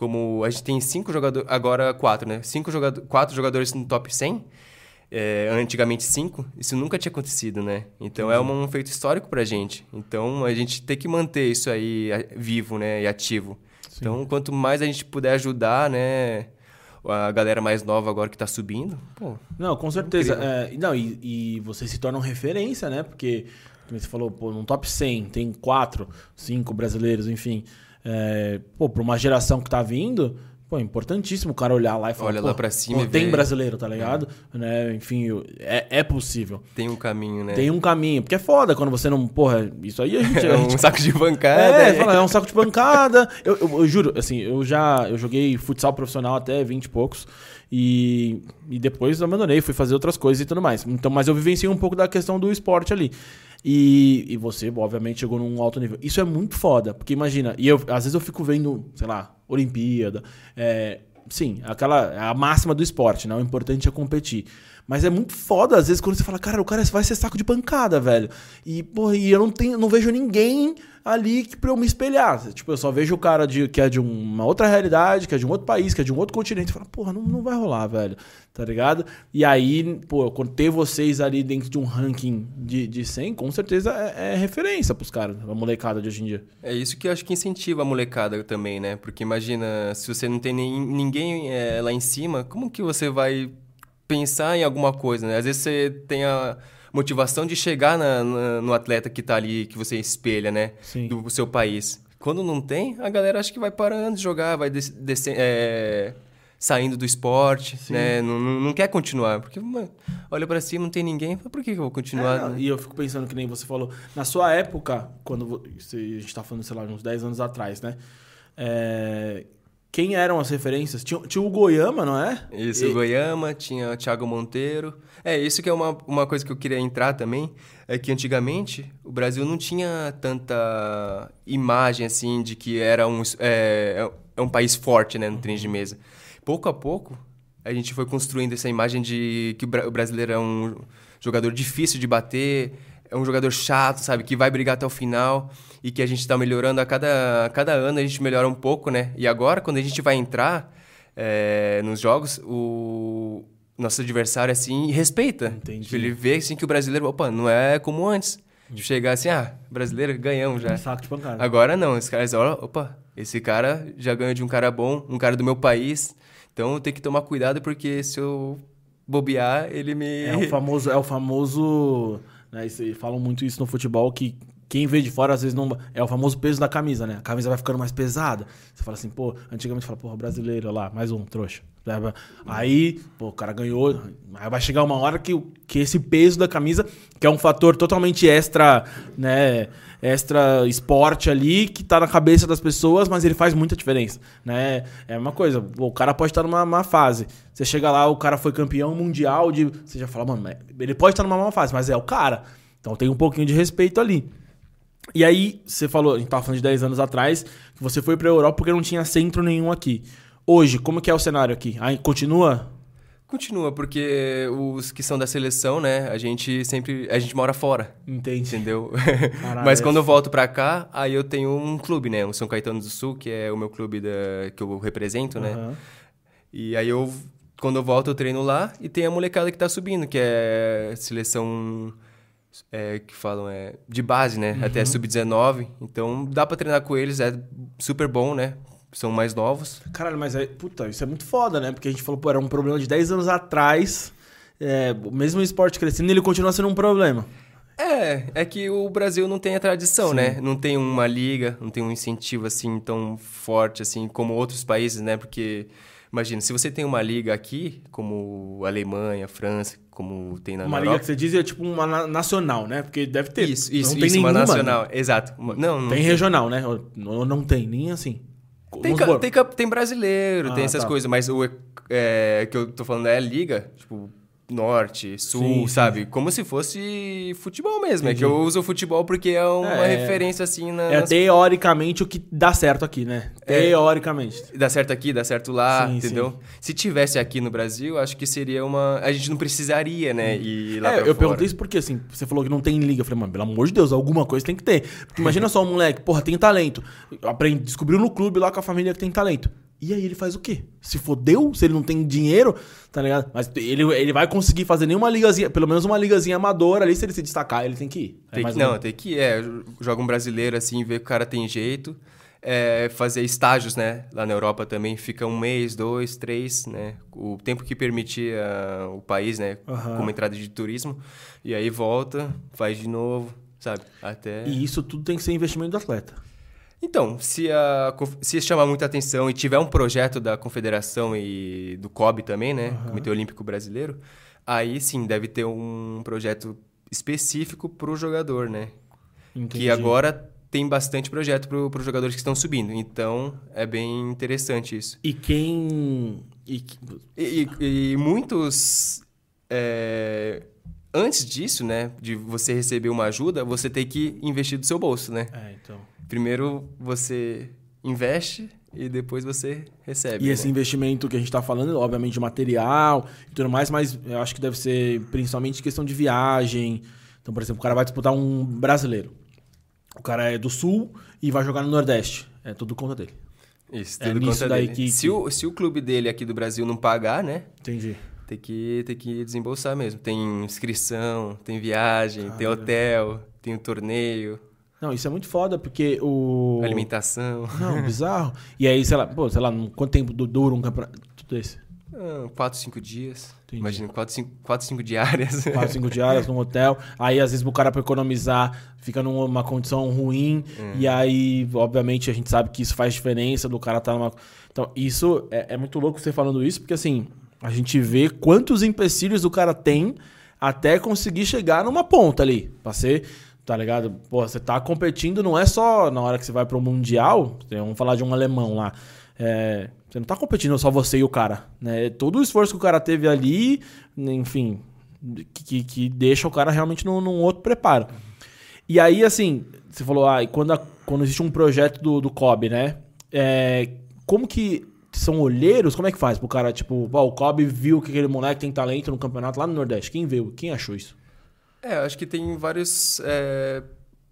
Como a gente tem cinco jogadores, agora quatro, né? Cinco jogadores, quatro jogadores no top 100, é, antigamente cinco, isso nunca tinha acontecido, né? Então é um, um feito histórico pra gente. Então a gente tem que manter isso aí vivo, né? E ativo. Sim. Então quanto mais a gente puder ajudar, né? A galera mais nova agora que tá subindo, pô. Não, com certeza. É, não, e, e vocês se tornam referência, né? Porque, como você falou, pô, no top 100 tem quatro, cinco brasileiros, enfim é, pô, para uma geração que está vindo, Pô, é importantíssimo o cara olhar lá e falar, Olha lá pra cima pô, tem brasileiro, tá ligado? Né? Enfim, é, é possível. Tem um caminho, né? Tem um caminho. Porque é foda quando você não. Porra, isso aí a gente. É um gente saco de bancada. é, é. fala, é um saco de pancada. Eu, eu- eu juro, assim, eu já eu joguei futsal profissional até 20 e poucos. E, e depois abandonei, fui fazer outras coisas e tudo mais. Então, mas eu vivenciei um pouco da questão do esporte ali. E, e você, obviamente, chegou num alto nível. Isso é muito foda, porque imagina, e eu, às vezes eu fico vendo, sei lá, Olimpíada. é, sim, aquela. A máxima do esporte, né? O importante é competir. Mas é muito foda, às vezes, quando você fala, cara, o cara vai ser saco de pancada, velho. E, porra, e eu não tenho, não vejo ninguém ali que pra eu me espelhar. Tipo, eu só vejo o cara de, que é de uma outra realidade, que é de um outro país, que é de um outro continente. Fala, porra, não, não vai rolar, velho. Tá ligado? E aí, pô, quando ter vocês ali dentro de um ranking de, de 100, com certeza é, é referência pros caras, a molecada de hoje em dia. É isso que eu acho que incentiva a molecada também, né? Porque imagina, se você não tem nem, ninguém é, lá em cima, como que você vai pensar em alguma coisa, né? Às vezes você tem a motivação de chegar na- na- no atleta que tá ali, que você espelha, né? Sim. Do seu país. Quando não tem, a galera acha que vai parando de jogar, vai des- desce- é, saindo do esporte, né? Não, não, não quer continuar. Porque, mano, olha pra cima, não tem ninguém. Por que, que eu vou continuar? É, né? e eu fico pensando que nem você falou. Na sua época, quando vo- se a gente tá falando, sei lá, uns 10 anos atrás, né? É, quem eram as referências? Tinha, tinha o Goiama, não é? Isso, E- o Goiama, tinha o Thiago Monteiro. É, isso que é uma, uma coisa que eu queria entrar também, é que antigamente o Brasil não tinha tanta imagem, assim, de que era um, é, é um país forte, né, no tênis de mesa. Pouco a pouco, a gente foi construindo essa imagem de que o brasileiro é um jogador difícil de bater, é um jogador chato, sabe, que vai brigar até o final e que a gente está melhorando a cada, a cada ano, a gente melhora um pouco, né? E agora, quando a gente vai entrar é, nos jogos, o nosso adversário, assim, respeita. Entendi. Tipo, ele vê, assim, que o brasileiro, opa, não é como antes. Tipo, chegar assim, ah, brasileiro, ganhamos já. Um saco de pancada. Agora não, os caras olham, opa, esse cara já ganhou de um cara bom, um cara do meu país, então eu tenho que tomar cuidado porque se eu bobear, ele me... É o famoso, é o famoso, né, e falam muito isso no futebol que quem vê de fora às vezes não é o famoso peso da camisa, né? A camisa vai ficando mais pesada. Você fala assim, pô, antigamente fala, porra, brasileiro, olha lá, mais um trouxa. Aí, pô, o cara ganhou. Aí vai chegar uma hora que, que esse peso da camisa, que é um fator totalmente extra, né, extra esporte ali, que tá na cabeça das pessoas, mas ele faz muita diferença, né? É uma coisa, o cara pode estar numa má fase. Você chega lá, o cara foi campeão mundial de, você já fala, mano, ele pode estar numa má fase, mas é o cara. Então tem um pouquinho de respeito ali. E aí, você falou, a gente tava falando de 10 anos atrás, que você foi pra Europa porque não tinha centro nenhum aqui. Hoje, como que é o cenário aqui? Aí continua? Continua, porque os que são da seleção, né, a gente sempre, a gente mora fora, Entendi. entendeu? Caralho, Mas é quando eu volto pra cá, aí eu tenho um clube, né, o São Caetano do Sul, que é o meu clube da, que eu represento, né, Aham. E aí eu, quando eu volto, eu treino lá e tem a molecada que tá subindo, que é seleção é, que falam é de base, né? Até sub-19. Então dá pra treinar com eles, é super bom, né? São mais novos. Caralho, mas é, puta, isso é muito foda, né? Porque a gente falou, pô, era um problema de 10 anos atrás. É, mesmo o esporte crescendo, ele continua sendo um problema. É, é que o Brasil não tem a tradição, né? Não tem uma liga, não tem um incentivo assim tão forte assim como outros países, né? Porque imagina, se você tem uma liga aqui, como Alemanha, França, como tem na Uma Europa, liga que você diz é tipo uma na- nacional, né? Porque deve ter. Isso, isso, não tem isso, nenhuma, uma né? nacional. Exato. Uma- Não, não Tem regional, né? Ou não tem, nem assim. Tem, ca- tem, ca- tem brasileiro, Ah, tem essas tá. coisas, mas o é, que eu tô falando é liga, tipo, norte, sul, Sim, sim, sabe? Como se fosse futebol mesmo. É que eu uso futebol porque é uma É. referência assim na. É teoricamente o que dá certo aqui, né? É. Teoricamente. Dá certo aqui, dá certo lá, Sim, entendeu? Se tivesse aqui no Brasil, acho que seria uma. A gente não precisaria, né? Ir lá É, eu fora. perguntei isso porque, assim, você falou que não tem liga. Eu falei, mano, pelo amor de Deus, alguma coisa tem que ter. Porque imagina só um moleque, porra, tem talento. Aprende, descobriu no clube lá com a família que tem talento. E aí ele faz o quê? Se fodeu? Se ele não tem dinheiro, tá ligado? Mas ele, ele vai conseguir fazer nenhuma ligazinha, pelo menos uma ligazinha amadora ali, se ele se destacar, ele tem que ir. É Tem mais que, ou não, tem que ir. É, joga um brasileiro assim, ver que o cara tem jeito. É, fazer estágios, né? Lá na Europa também fica um mês, dois, três, né? O tempo que permitir ah, o país, né? Aham. Como entrada de turismo. E aí volta, faz de novo, sabe? Até. E isso tudo tem que ser investimento do atleta. Então, se, a, se chamar muita atenção e tiver um projeto da Confederação e do COB também, né? Comitê Olímpico Brasileiro, aí sim deve ter um projeto específico para o jogador, né? Entendi. Que agora tem bastante projeto para os jogadores que estão subindo. Então, é bem interessante isso. E quem. E... que- E, e- e muitos. é, antes disso, né? De você receber uma ajuda, você tem que investir do seu bolso, né? É, então. Primeiro você investe e depois você recebe. E né? esse investimento que a gente tá falando, obviamente, de material e tudo mais, mas eu acho que deve ser principalmente questão de viagem. Então, por exemplo, o cara vai disputar um brasileiro. O cara é do sul e vai jogar no Nordeste. É tudo conta dele. Isso, é tudo nisso conta daí dele. que- Se, o, se o clube dele aqui do Brasil não pagar, né? Entendi. Tem que, tem que desembolsar mesmo. Tem inscrição, tem viagem, tem Caramba. hotel, tem o torneio, Não, isso é muito foda, porque o. alimentação. Não, bizarro. E aí, sei lá, pô, sei lá, quanto tempo du- dura um campeonato? Tudo isso. Ah, quatro, cinco dias. Entendi. Imagina, quatro, cinco, quatro, cinco diárias. Quatro, cinco diárias num hotel. Aí, às vezes, o cara, pra economizar, fica numa condição ruim. E aí, obviamente, a gente sabe que isso faz diferença do cara estar numa. Então, isso é, é muito louco você falando isso, porque assim, a gente vê quantos empecilhos o cara tem até conseguir chegar numa ponta ali. Pra ser. Tá ligado? Pô, você tá competindo, não é só na hora que você vai pro Mundial. Vamos falar de um alemão lá. É, você não tá competindo só você e o cara. Né? Todo o esforço que o cara teve ali, enfim, que, que, deixa o cara realmente num, num outro preparo. E aí, assim, você falou, ah, quando, a- quando existe um projeto do, do COB, né? É, como que são olheiros? Como é que faz pro cara, tipo, o COB viu que aquele moleque tem talento no campeonato lá no Nordeste. Quem viu? Quem achou isso? É, acho que tem vários é,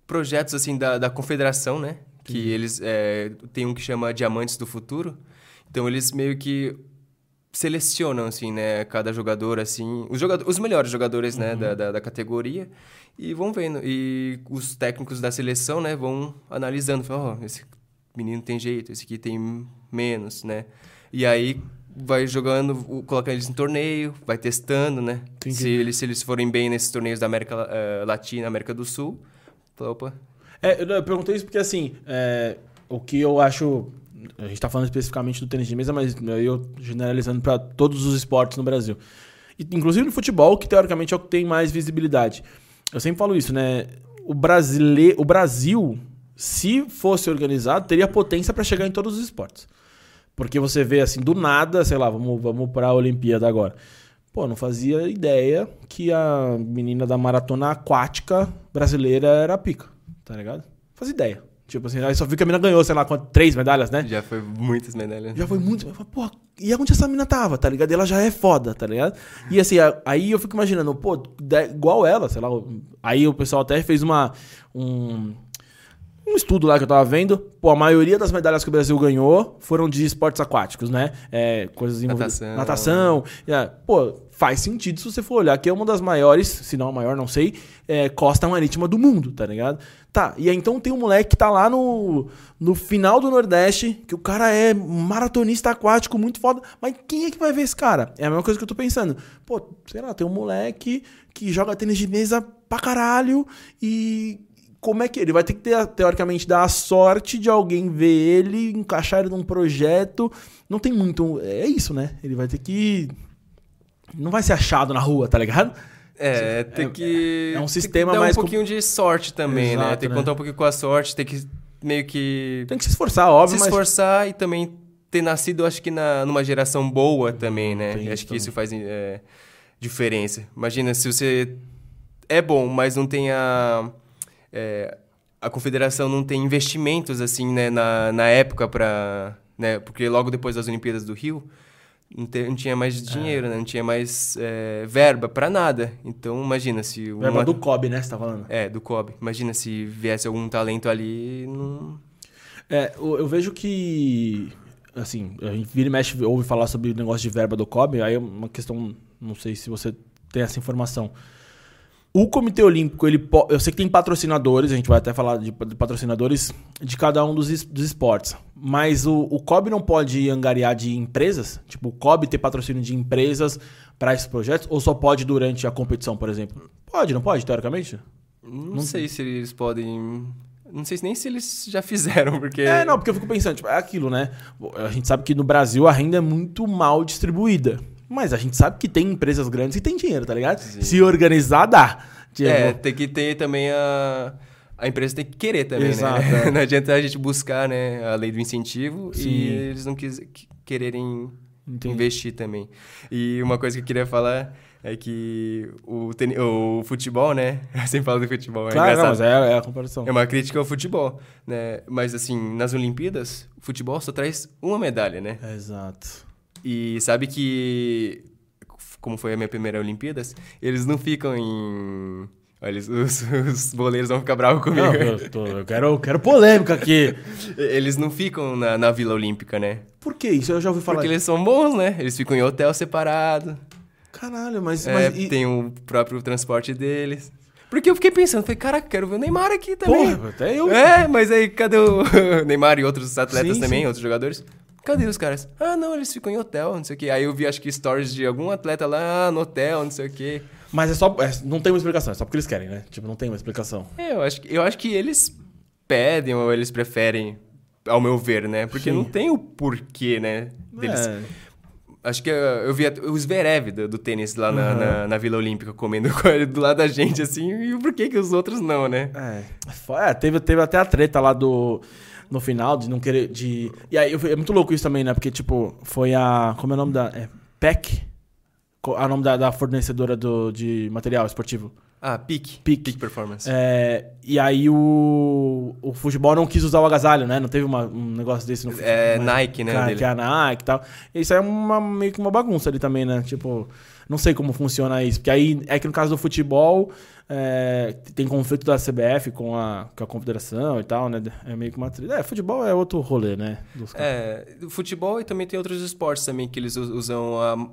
projetos assim da, da confederação, né? Que eles é, tem um que chama Diamantes do Futuro. Então eles meio que selecionam assim, né? Cada jogador assim, os, jogador, os melhores jogadores, né? Da, da, da categoria e vão vendo. E os técnicos da seleção, né? Vão analisando, falam, ó, esse menino tem jeito, esse aqui tem menos, né? E aí vai jogando, colocando eles em torneio, vai testando, né? Entendi. Se eles, se eles forem bem nesses torneios da América eh, Latina, América do Sul, opa, É, eu perguntei isso porque, assim, é, o que eu acho. A gente tá falando especificamente do tênis de mesa, mas eu generalizando para todos os esportes no Brasil. E, inclusive no futebol, que teoricamente é o que tem mais visibilidade. Eu sempre falo isso, né? O, brasile... o Brasil, se fosse organizado, teria potência para chegar em todos os esportes. Porque você vê assim, do nada, sei lá, vamos, vamos pra Olimpíada agora. Pô, não fazia ideia que a menina da maratona aquática brasileira era a pica, tá ligado? Fazia ideia. Tipo assim, aí só vi que a menina ganhou, sei lá, quanto, três medalhas, né? já foi muitas medalhas. Já foi falei, Pô, e onde essa mina tava, tá ligado? E ela já é foda, tá ligado? E assim, a- aí eu fico imaginando, pô, igual ela, sei lá. Aí o pessoal até fez uma. Um, um estudo lá que eu tava vendo. Pô, a maioria das medalhas que o Brasil ganhou foram de esportes aquáticos, né? É, coisas envolvidas. Natação. Natação. É, pô, faz sentido se você for olhar que é uma das maiores, se não a maior, não sei, é, costa marítima do mundo, tá ligado? Tá, e aí então tem um moleque que tá lá no, no final do Nordeste, que o cara é maratonista aquático, muito foda, mas quem é que vai ver esse cara? É a mesma coisa que eu tô pensando. Pô, sei lá, tem um moleque que joga tênis de mesa pra caralho e como é que ele vai ter que ter, teoricamente, dar a sorte de alguém ver ele, encaixar ele num projeto. Não tem muito. É isso, né? Ele vai ter que. Não vai ser achado na rua, tá ligado? É, tem que. é um tem sistema que dar mais um pouquinho de sorte também, né? Exato, Tem que né? contar um pouquinho com a sorte, tem que meio que Tem que se esforçar, óbvio, se mas. esforçar e também ter nascido, acho que na, numa geração boa também, né? Tem acho isso que isso faz é, diferença. Imagina se você é bom, mas não tem a é, a confederação não tem investimentos assim, né, na, na época para, né? Porque logo depois das Olimpíadas do Rio não, te- não tinha mais dinheiro, né? Não tinha mais é, verba para nada. Então imagina se Verba uma- do COB, né? Você tá falando. é, do COB. Imagina se viesse algum talento ali, não... É, eu eu vejo que. Assim, a gente vira e mexe, ouve falar sobre o negócio de verba do COB, aí é uma questão. Não sei se você tem essa informação. O Comitê Olímpico, ele po- eu sei que tem patrocinadores, a gente vai até falar de, patrocinadores de cada um dos, es- dos esportes. Mas o, o COB não pode angariar de empresas? Tipo, o COB ter patrocínio de empresas para esses projetos? Ou só pode durante a competição, por exemplo? Pode, não pode, teoricamente? Não, sei se eles podem Não sei nem se eles já fizeram, porque. É, não, porque eu fico pensando, tipo, é aquilo, né? A gente sabe que no Brasil a renda é muito mal distribuída. Mas a gente sabe que tem empresas grandes que têm dinheiro, tá ligado? Sim. Se organizar, dá. Tipo, É, tem que ter também a. A empresa tem que querer também, Exato, né? é. Não adianta a gente buscar né, a lei do incentivo Sim. e eles não quis, que- quererem Entendi. investir também. E uma coisa que eu queria falar é que o, o futebol, né? Eu sempre falo do futebol, é Claro, não, engraçado. mas é, é a comparação. É uma crítica ao futebol, né? Mas assim, nas Olimpíadas, o futebol só traz uma medalha, né? Exato. E sabe que, como foi a minha primeira Olimpíadas, eles não ficam em... Olha, os, os boleiros vão ficar bravos comigo. Não, eu, tô- eu quero, eu quero polêmica aqui. Eles não ficam na, na Vila Olímpica, né? Por que isso? Eu já ouvi falar. Porque eles são bons, né? Eles ficam em hotel separado. Caralho, mas. É, mas e- Tem o próprio transporte deles. Porque eu fiquei pensando, falei, cara, quero ver o Neymar aqui também. Porra, até eu. É, mas aí cadê o Neymar e outros atletas Sim, também, sim. outros jogadores? Cadê os caras? Ah, não, eles ficam em hotel, não sei o quê. Aí eu vi, acho que stories de algum atleta lá ah, no hotel, não sei o quê. Mas é só. é- não tem uma explicação, é só porque eles querem, né? Tipo, não tem uma explicação. É, eu acho, que- eu acho que eles pedem ou eles preferem, ao meu ver, né? Porque Sim. não tem o porquê, né? Deles. É. Acho que eu, eu vi at- o Zverev do, do tênis lá na, Uhum. na, na Vila Olímpica comendo com ele do lado da gente, assim, e por que que os outros não, né? É, Foi- é, teve, teve até a treta lá do. No final, de não querer. De... E aí eu- é muito louco isso também, né? Porque, tipo, foi a. Como é o nome da. É PEC? A nome da, da fornecedora do, de material esportivo. Ah, Peak. Peak. Performance. É, e aí o, o futebol não quis usar o agasalho, né? Não teve uma- um negócio desse no futebol. É, Nike, né, dele. que é a Nike e tal. Isso é uma, meio que uma bagunça ali também, né? Tipo, não sei como funciona isso. Porque aí é que no caso do futebol é, tem conflito da CBF com a, com a confederação e tal, né? É meio que uma treta. É, futebol é outro rolê, né? É, futebol e também tem outros esportes também que eles us- usam a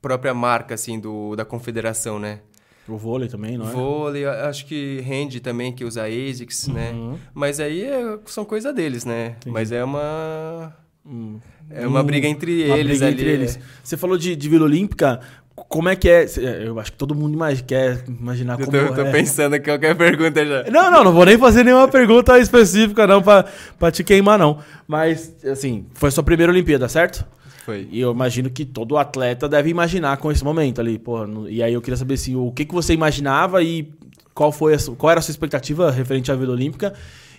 própria marca, assim, do, da confederação, né? O vôlei também, não é? Vôlei, acho que rende também, que usa ASICS, né? Uhum. Mas aí é- são coisa deles, né? Entendi. Mas é uma... Hum. É uma Hum, briga entre uma eles briga ali. entre eles. Você falou de, de Vila Olímpica. Como é que é? Cê- Eu acho que todo mundo quer imaginar Eu como tô, tô é. pensando em qualquer pergunta já. Não, não, não vou nem fazer nenhuma pergunta específica, não, pra, pra te queimar, não. Mas, assim, foi sua primeira Olimpíada, certo? Foi. E eu imagino que todo atleta deve imaginar com esse momento ali, porra. E aí eu queria saber assim, o que, que você imaginava e qual, foi a qual era a sua expectativa referente à Vila Olímpica.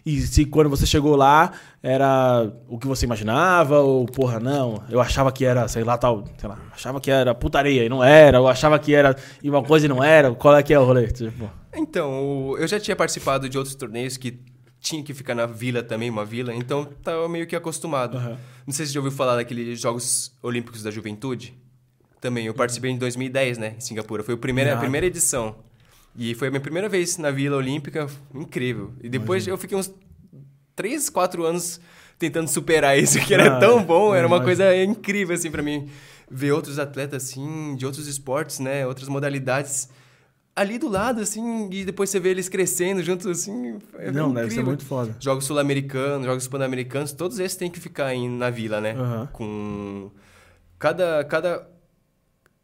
E se quando você chegou lá, era o que você imaginava, ou, porra, não, eu achava que era, sei lá, tal, sei lá, achava que era putaria e não era, eu achava que era e uma coisa e não era, qual é que é o rolê? Tipo, Então, eu já tinha participado de outros torneios que tinha que ficar na vila também, uma vila, então tava meio que acostumado. Aham. Não sei se você já ouviu falar daqueles Jogos Olímpicos da Juventude. Também, eu participei em 2010, né, em Singapura. Foi a primeira, a primeira edição. E foi a minha primeira vez na Vila Olímpica, incrível. E depois eu fiquei uns 3, 4 anos tentando superar isso, que era Ah, tão bom, era uma imagino. coisa incrível, assim, pra mim. Ver outros atletas, assim, de outros esportes, né, outras modalidades ali do lado, assim, e depois você vê eles crescendo juntos, assim. É não, deve ser incrível. muito foda. Jogos sul-americanos, jogos pan-americanos, todos esses têm que ficar em, na vila, né? Aham. Com. Cada, cada,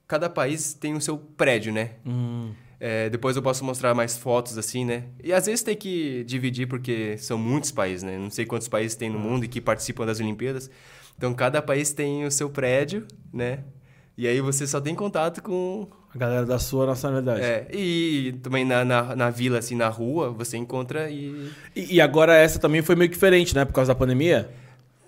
cada país tem o seu prédio, né? Hum, É, depois eu posso mostrar mais fotos, assim, né? E às vezes tem que dividir, porque são muitos países, né? Não sei quantos países tem no mundo e que participam das Olimpíadas. Então, cada país tem o seu prédio, né? E aí você só tem contato com... a galera da sua nacionalidade. É, e também na, na, na vila, assim, na rua, você encontra e... E, e agora essa também foi meio diferente, né? Por causa da pandemia.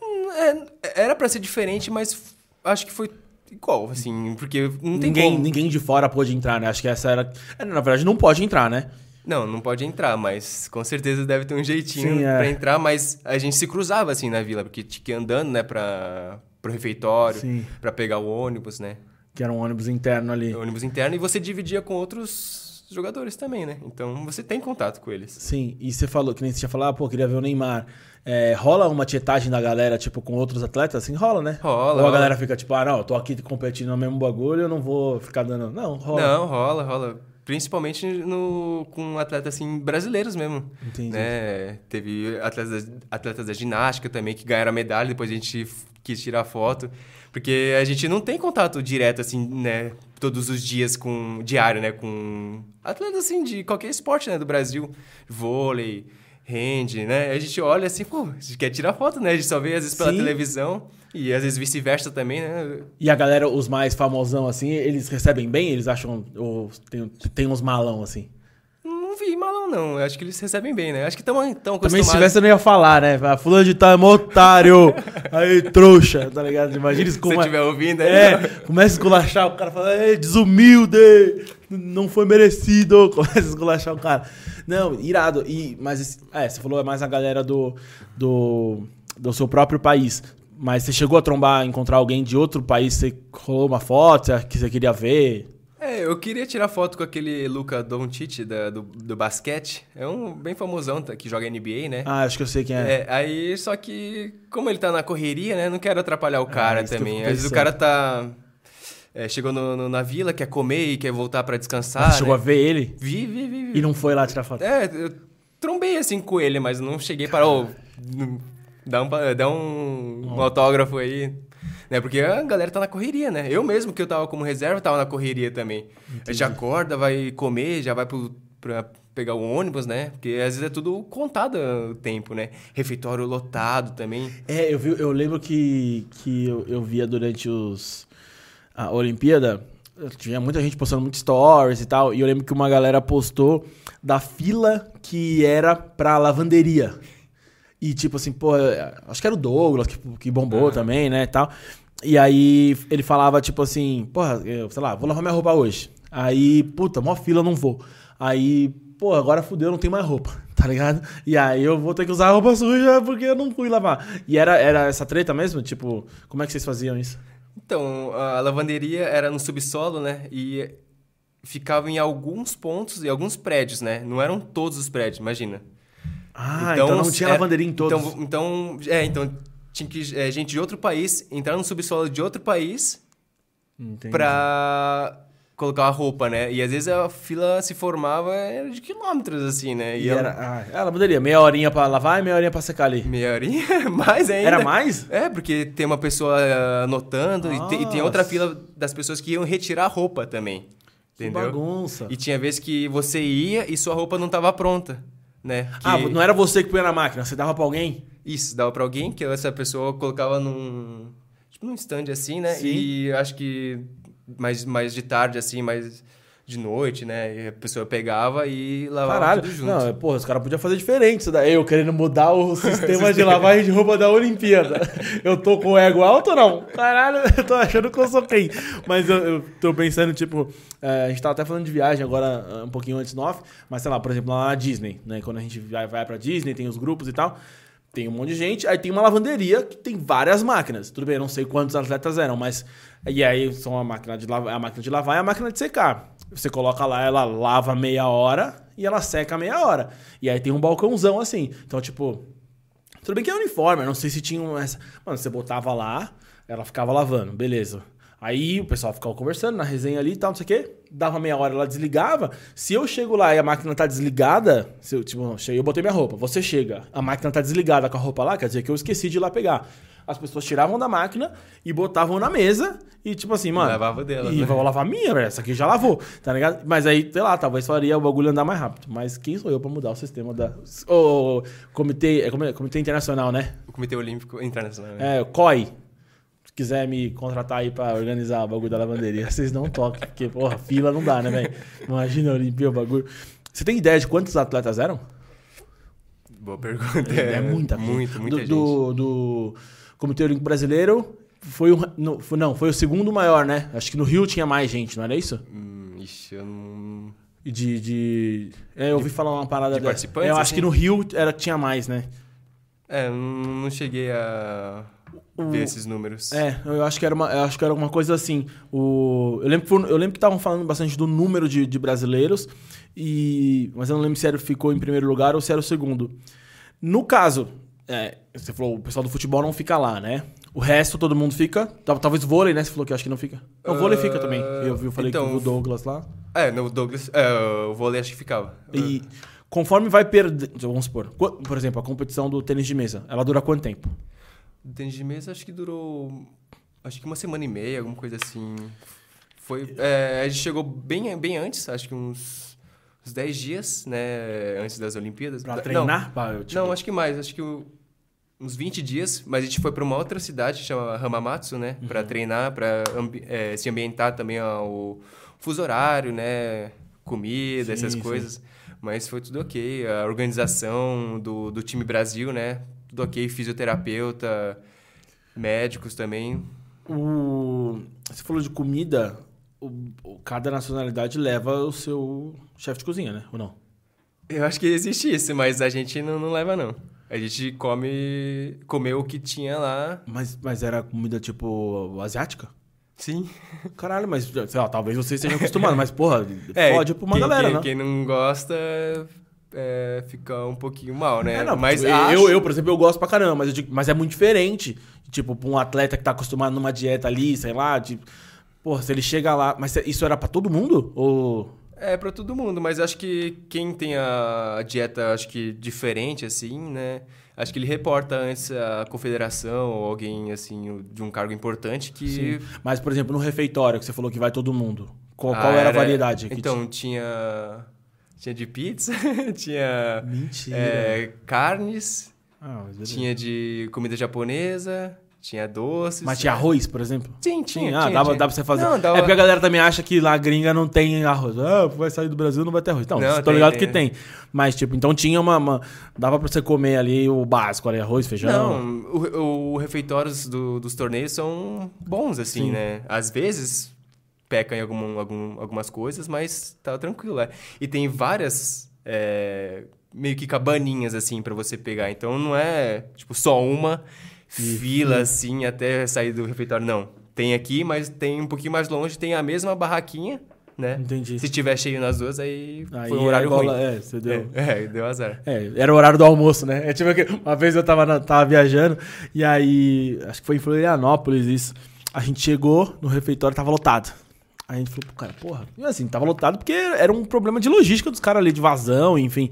É, era pra ser diferente, mas acho que foi igual, assim, porque não tem ninguém, como. ninguém de fora pôde entrar, né? Acho que essa era. é, Na verdade, não pode entrar, né? Não, não pode entrar, mas com certeza deve ter um jeitinho Sim, é. pra entrar, mas a gente se cruzava assim na vila, porque tinha que ir andando, né, pra, pro refeitório, pra pegar o ônibus, né? Que era um ônibus interno ali. O ônibus interno, e você dividia com outros jogadores também, né? Então você tem contato com eles. Sim, e você falou, que nem você tinha falado, ah, pô, queria ver o Neymar. É, rola uma tietagem da galera, tipo, com outros atletas? Assim, rola, né? Rola, Ou a galera fica, tipo, ah, não, eu tô aqui competindo no mesmo bagulho, eu não vou ficar dando. Não, rola. Não, rola, rola. Principalmente no, com atletas assim, brasileiros mesmo. Entendi. Né? Teve atletas, atletas da ginástica também que ganharam a medalha, depois a gente quis tirar foto. Porque a gente não tem contato direto, assim, né? Todos os dias com. diário, né? Com atletas assim de qualquer esporte, né? Do Brasil. Vôlei, rende, né? A gente olha assim, pô, a gente quer tirar foto, né? A gente só vê às vezes pela Sim. televisão e às vezes vice-versa também, né? E a galera, os mais famosão, assim, eles recebem bem? Eles acham. Ou tem, tem uns malão, assim? Não malão, não. Eu acho que eles recebem bem, né? Acho que estão tão Também se acostumados. tivesse eu não ia falar, né? Ah, Fulano de tal é mó otário. Aí, trouxa, tá ligado? Imagina isso Se como. você estiver ouvindo aí. É, começa a esculachar, o cara fala, é, desumilde, não foi merecido. Começa a esculachar o cara. Não, irado. E, mas, é, você falou é mais a galera do, do, do seu próprio país. Mas você chegou a trombar, encontrar alguém de outro país, você rolou uma foto que você queria ver? É, eu queria tirar foto com aquele Luca Doncic da- do, do basquete. É um bem famosão tá, que joga NBA, né? Ah, acho que eu sei quem é. É, aí, só que, como ele tá na correria, né? Não quero atrapalhar o cara que eu também. Às vezes o cara tá. é, chegou no- no- na vila, quer comer e quer voltar pra descansar. Você chegou a né? ver ele Vi, vi, vi, vi. e não foi lá tirar foto? É, eu trombei assim com ele, mas não cheguei para. Não- dá um, dá um, um autógrafo aí. Né? Porque a galera tá na correria, né? Eu mesmo, que eu tava como reserva, tava na correria também. Já acorda, vai comer, já vai pro, pra pegar o ônibus, né? Porque às vezes é tudo contado o tempo, né? Refeitório lotado também. É, eu, vi, eu lembro que, que eu, eu via durante os, a Olimpíada, tinha muita gente postando muitos stories e tal, e eu lembro que uma galera postou da fila que era pra lavanderia. E tipo assim, pô, acho que era o Douglas que, que bombou também, né, e tal. E aí ele falava tipo assim, porra, eu, sei lá, vou lavar minha roupa hoje. Aí, puta, mó fila, eu não vou. Aí, pô, agora fudeu, não tem mais roupa, tá ligado? E aí eu vou ter que usar roupa suja porque eu não fui lavar. E era, era essa treta mesmo? Tipo, como é que vocês faziam isso? Então, a lavanderia era no subsolo, né? E ficava em alguns pontos e alguns prédios, né? Não eram todos os prédios, imagina. Ah, então, não tinha lavanderia em todos. Então, então, é, então tinha que é, gente de outro país entrar no subsolo de outro país Entendi. pra colocar a roupa, né? E às vezes a fila se formava de quilômetros, assim, né? E ela- era, ah, é a lavanderia, meia horinha pra lavar e meia horinha pra secar ali. Meia horinha, mais ainda. Era mais? É, porque tem uma pessoa ah, anotando e, tem, e tem outra fila das pessoas que iam retirar a roupa também. Que Entendeu? bagunça. E tinha vezes que você ia e sua roupa não estava pronta, né? Que- Ah, não era você que punha na máquina, você dava pra alguém? Isso, dava pra alguém, que essa pessoa colocava num... Tipo, num stand assim, né? Sim. E acho que mais, mais de tarde, assim, mais de noite, né? E a pessoa pegava e lavava Caralho. tudo junto. Não, é, porra, os caras podiam fazer diferente isso daí. Eu querendo mudar o sistema de lavagem de roupa da Olimpíada. Eu tô com o ego alto ou não? Caralho, eu tô achando que eu sou quem. Mas eu, eu tô pensando, tipo, é, a gente tava até falando de viagem agora, ah, um pouquinho antes no off, mas sei lá, por exemplo, lá na Disney, né? Quando a gente vai, vai pra Disney, tem os grupos e tal. Tem um monte de gente, aí tem uma lavanderia que tem várias máquinas. Tudo bem, eu não sei quantos atletas eram, mas. E aí são a máquina de lavar, a máquina de lavar e a máquina de secar. Você coloca lá, ela lava meia hora e ela seca meia hora. E aí tem um balcãozão assim. Então, tipo, tudo bem que é uniforme, eu não sei se tinha essa. Mano, você botava lá, ela ficava lavando, beleza. Aí o pessoal ficava conversando na resenha ali e tal, não sei o quê. Dava meia hora, ela desligava. Se eu chego lá e a máquina tá desligada, se eu, tipo, eu botei minha roupa, você chega, a máquina tá desligada com a roupa lá, quer dizer que eu esqueci de ir lá pegar. As pessoas tiravam da máquina e botavam na mesa e, tipo assim, mano. Lavava delas, E né? vou lavar a minha, velho. Essa aqui já lavou, tá ligado? Mas aí, sei lá, talvez faria o bagulho andar mais rápido. Mas quem sou eu pra mudar o sistema da. O comitê, é, é? comitê Internacional, né? O Comitê Olímpico Internacional. né? É, o COI. Se quiser me contratar aí pra organizar o bagulho da lavanderia, vocês não toquem, porque, porra, fila não dá, né, velho? Imagina eu o bagulho. Você tem ideia de quantos atletas eram? Boa pergunta. É, muita gente. Muito, muita do, gente. Do, do Comitê Olímpico Brasileiro, foi o, no, foi- não, foi o segundo maior, né? Acho que no Rio tinha mais gente, não era isso? Hum, ixi, eu não... De, de. É, eu ouvi falar uma parada de dessa. participantes, É, eu acho assim? que no Rio era, tinha mais, né? É, não não cheguei a O- ver esses números. É, eu acho que era uma, eu acho que era alguma coisa assim. O, eu lembro que foi- eu lembro que estavam falando bastante do número de, de brasileiros e, mas eu não lembro se era, ficou em primeiro lugar ou se era o segundo. No caso, é, você falou o pessoal do futebol não fica lá, né? O resto todo mundo fica. Tal- Talvez vôlei, né? Você falou que acho que não fica. Não, vôlei Ah, fica também. Eu eu falei então, que o Douglas lá. É, no Douglas, é, o vôlei acho que ficava. E conforme vai perder, vamos supor, por exemplo, a competição do tênis de mesa, ela dura quanto tempo? Tênis de mesa acho que durou. Acho que uma semana e meia, alguma coisa assim. Foi. é, a gente chegou bem, bem antes, acho que uns, uns 10 dias, né, antes das Olimpíadas. Pra Não, treinar? Pra, tipo, Não, acho que mais, acho que uns 20 dias, mas a gente foi para uma outra cidade, chama Hamamatsu, né, Pra treinar, para se ambientar também ao fuso horário, né, comida, Sim, essas sim. coisas. Mas foi tudo ok, a organização do, do time Brasil, né, tudo ok, fisioterapeuta, médicos também. O... Você falou de comida, o... cada nacionalidade leva o seu chefe de cozinha, né? Ou não? Eu acho que existe isso, mas a gente não, não leva, não. A gente come, comeu o que tinha lá. Mas, mas era comida tipo asiática? Sim. Caralho, mas sei lá, talvez você esteja acostumado, mas porra, É, pode pra uma quem, galera, quem, né? Quem não gosta é, fica um pouquinho mal, né? É, não, mas eu, acho- eu, eu, por exemplo, eu gosto pra caramba, mas, digo- mas é muito diferente. Tipo, pra um atleta que tá acostumado numa dieta ali, sei lá, tipo, porra, se ele chega lá. Mas isso era pra todo mundo? Ou. É pra todo mundo, mas acho que quem tem a dieta, acho que diferente, assim, né? Acho que ele reporta antes a confederação ou alguém, assim, de um cargo importante que... Sim. Mas, por exemplo, no refeitório, que você falou que vai todo mundo. Qual, Ah, qual era, a variedade? Então, tinha... Tinha de pizza, tinha... É, carnes, Ah, tinha de comida japonesa, tinha doces. Mas tinha arroz, por exemplo? Sim, Sim, tinha. ah, tinha, dava, tinha. dá pra você fazer. Não, dava... É porque a galera também acha que lá gringa não tem arroz. Ah, vai sair do Brasil não vai ter arroz. Não, Não, tô ligado tem. que tem. Mas, tipo, então tinha uma, uma- Dava pra você comer ali o básico ali, arroz, feijão. Não, o, o refeitórios do- dos torneios são bons, assim, Sim. né? Às vezes peca em algum, algum- algumas coisas, mas tá tranquilo, é. E tem várias, é, meio que cabaninhas, assim, pra você pegar. Então não é, tipo, só uma fila, assim, até sair do refeitório. Não. Tem aqui, mas tem um pouquinho mais longe, tem a mesma barraquinha, né? Entendi. Se tiver cheio nas duas, aí, Aí foi um horário é igual ruim. É, você deu. É, é, deu azar. É, era o horário do almoço, né? É tipo uma vez eu tava, na- tava viajando e aí, acho que foi em Florianópolis isso. A gente chegou no refeitório, tava lotado. Aí a gente falou, pô, cara, porra. E assim, tava lotado porque era um problema de logística dos caras ali, de vazão, enfim.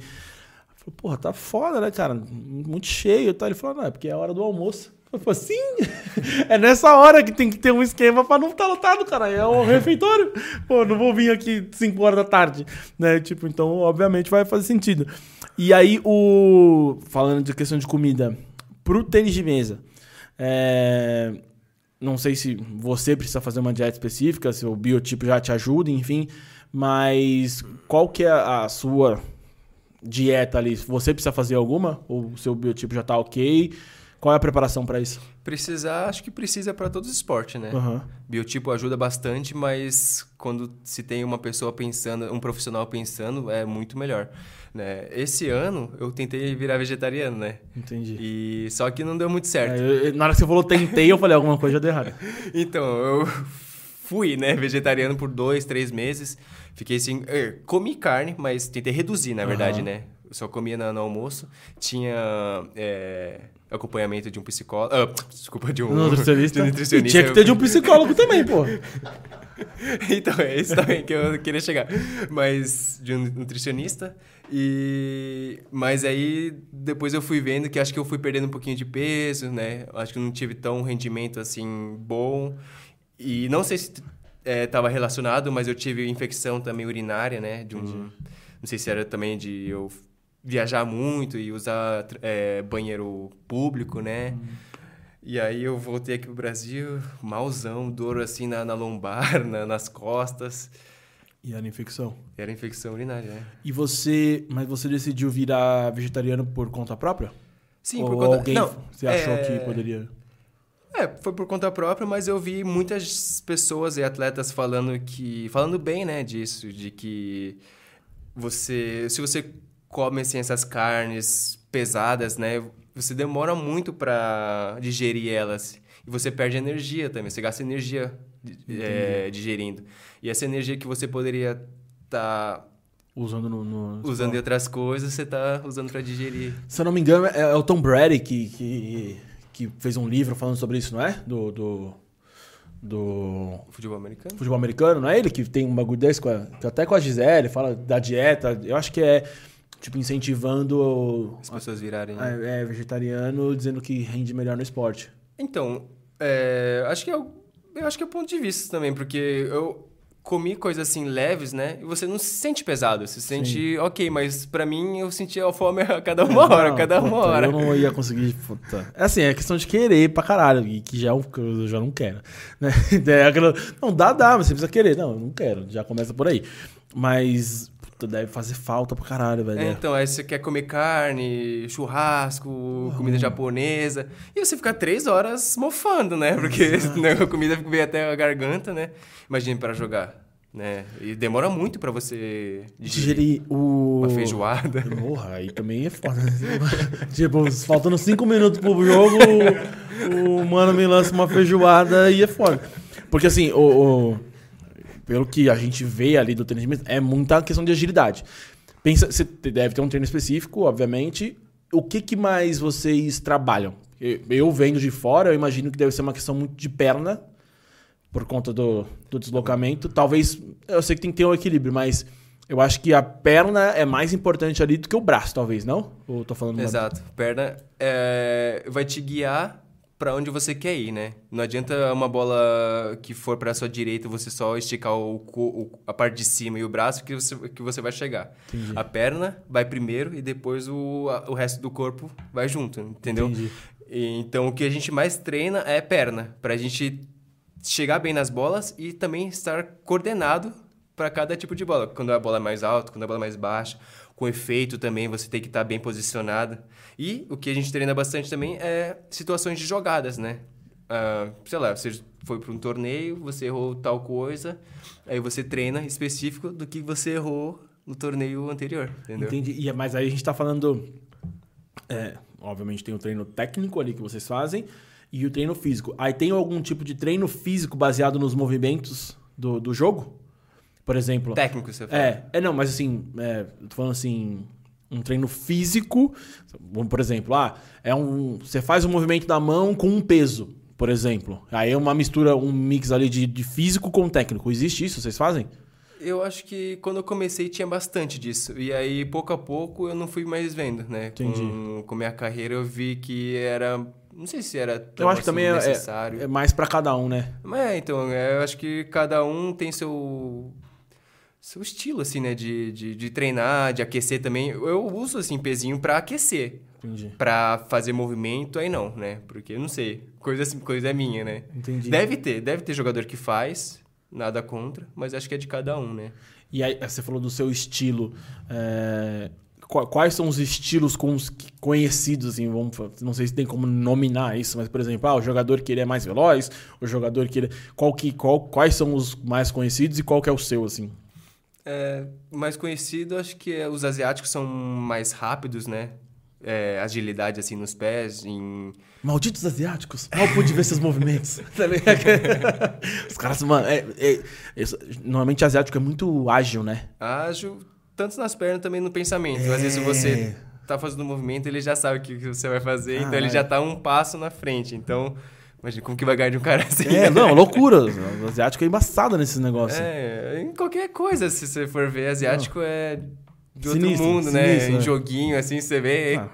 Falei, porra, tá foda, né, cara? Muito cheio e tal. Ele falou, não, é porque é a hora do almoço. Eu falei, sim, é nessa hora que tem que ter um esquema pra não estar lotado, cara. É um refeitório. Pô, não vou vir aqui 5 horas da tarde, né? Tipo, então, obviamente, vai fazer sentido. E aí, o. Falando de questão de comida, pro tênis de mesa, é, não sei se você precisa fazer uma dieta específica, se o biotipo já te ajuda, enfim, mas qual que é a sua dieta ali? Você precisa fazer alguma? Ou o seu biotipo já tá ok? Qual é a preparação pra isso? Precisar, acho que precisa para todos os esportes, né? Aham. Biotipo ajuda bastante, mas quando se tem uma pessoa pensando, um profissional pensando, é muito melhor. Né? Esse ano eu tentei virar vegetariano, né? Entendi. E só que não deu muito certo. É, eu- na hora que você falou tentei, eu falei alguma coisa deu errado. Então, eu fui, né, vegetariano por dois, três meses. Fiquei assim, comi carne, mas tentei reduzir, na verdade, Aham. né? Só comia na- no almoço. Tinha é, acompanhamento de um psicólogo. ah, desculpa, de um Nutricionista. de um E nutricionista. tinha que ter de um psicólogo também, pô. então, é isso também que eu queria chegar. Mas de um nutricionista. E mas aí depois eu fui vendo que acho que eu fui perdendo um pouquinho de peso, né? Acho que não tive tão rendimento assim bom. E não sei se estava relacionado, mas eu tive infecção também urinária, né? De um, não sei se era também de eu viajar muito e usar é, banheiro público, né? E aí eu voltei aqui pro Brasil, malzão, dor assim na, na lombar, na- nas costas. E era infecção. Era infecção urinária, né? E você. Mas você decidiu virar vegetariano por conta própria? Sim, Ou por conta... alguém Não, você achou é- que poderia. É, foi por conta própria, mas eu vi muitas pessoas e atletas falando que... Falando bem, né, disso, de que você... Se você come, assim, essas carnes pesadas, né, você demora muito pra digerir elas. E você perde energia também, você gasta energia é, digerindo. E essa energia que você poderia estar Usando no. no- usando em outras coisas, você tá usando pra digerir. Se eu não me engano, é, é o Tom Brady que, que, que fez um livro falando sobre isso, não é? Do. do, do Futebol americano? futebol americano, não é ele que tem um bagulho desse, com a- até com a Gisele, fala da dieta. Eu acho que é, tipo, incentivando As pessoas virarem. é, é, vegetariano, dizendo que rende melhor no esporte. Então, é, acho que é o- eu acho que é o ponto de vista também, porque eu comi coisas assim leves, né? E você não se sente pesado, você se sente ok, mas pra mim eu sentia a fome a cada uma hora, Não, a cada uma puta, hora. Eu não ia conseguir. Puta. É assim, é questão de querer pra caralho, e que já é eu já não quero. Né? É aquilo, não, dá, dá, mas você precisa querer. Não, eu não quero, já começa por aí. Mas, deve fazer falta pra caralho, velho. É, então, aí você quer comer carne, churrasco, comida japonesa. E você fica três horas mofando, né? Porque né, a comida vem até a garganta, né? Imagine pra jogar, né? E demora muito pra você Digerir o. uma feijoada. Porra, aí também é foda. né? tipo, faltando cinco minutos pro jogo, o, o mano me lança uma feijoada e é foda. Porque assim, o, o- pelo que a gente vê ali do tênis de mesa, é muita questão de agilidade. Pensa, você deve ter um treino específico, obviamente. O que, que mais vocês trabalham? Eu- vendo de fora, eu imagino que deve ser uma questão muito de perna, por conta do, do deslocamento. Talvez, eu sei que tem que ter um equilíbrio, mas eu acho que a perna é mais importante ali do que o braço, talvez, não? Ou tô falando Exato. Perna é, vai te guiar pra onde você quer ir, né? Não adianta uma bola que for pra sua direita você só esticar o, o- a parte de cima e o braço que você, que você vai chegar. Entendi. A perna vai primeiro e depois o, a- o resto do corpo vai junto, entendeu? Entendi. E, então o que a gente mais treina é perna, pra gente chegar bem nas bolas e também estar coordenado para cada tipo de bola. Quando a bola é mais alta, quando a bola é mais baixa, com efeito também, você tem que estar bem posicionado. E o que a gente treina bastante também é situações de jogadas, né? Ah, sei lá, você foi para um torneio, você errou tal coisa, aí você treina específico do que você errou no torneio anterior, entendeu? Entendi. E, é- mas aí a gente tá falando. é, obviamente tem o treino técnico ali que vocês fazem e o treino físico. Aí tem algum tipo de treino físico baseado nos movimentos do, do jogo? Por exemplo. Técnico, você fala. É, é não, mas assim, é, tô falando assim, um treino físico, por exemplo, ah, é um, você faz um movimento da mão com um peso, por exemplo. Aí é uma mistura, um mix ali de, de físico com técnico. Existe isso? Vocês fazem? Eu acho que quando eu comecei tinha bastante disso. E aí, pouco a pouco, eu não fui mais vendo, né? Entendi. Com, com minha carreira, eu vi que era... Não sei se era tão Eu acho que assim, também é, necessário. é, é mais pra cada um, né? Mas é, então, é, eu acho que cada um tem seu... Seu estilo, assim, né? De, de, de treinar, de aquecer também. Eu uso, assim, pezinho pra aquecer. Entendi. Pra fazer movimento, aí não, né? Porque, eu não sei, coisa, assim, coisa é minha, né? Entendi. Deve ter, deve ter jogador que faz, nada contra, mas acho que é de cada um, né? E aí, você falou do seu estilo. é, qua- Quais são os estilos conhecidos, assim, vamos, não sei se tem como nominar isso, mas, por exemplo, ah, o jogador que ele é mais veloz, o jogador que ele... Qual que, qual, quais são os mais conhecidos e qual que é o seu, assim? É, mais conhecido, acho que é, os asiáticos são mais rápidos, né? É, agilidade, assim, nos pés, em... Malditos asiáticos, mal pude ver seus movimentos. Tá? Os caras, mano, é, é- normalmente asiático é muito ágil, né? ágil, tanto nas pernas também no pensamento. Às vezes É. você tá fazendo um movimento, ele já sabe o que você vai fazer, então ele Caralho. já tá um passo na frente. Então, imagina como que vai ganhar de um cara assim. É, não, loucura. O asiático é embaçado nesses negócios. É, em qualquer coisa, se você for ver, asiático é de outro Sinistro, mundo, né? sinistro, Em é. joguinho, assim, você vê. Ah.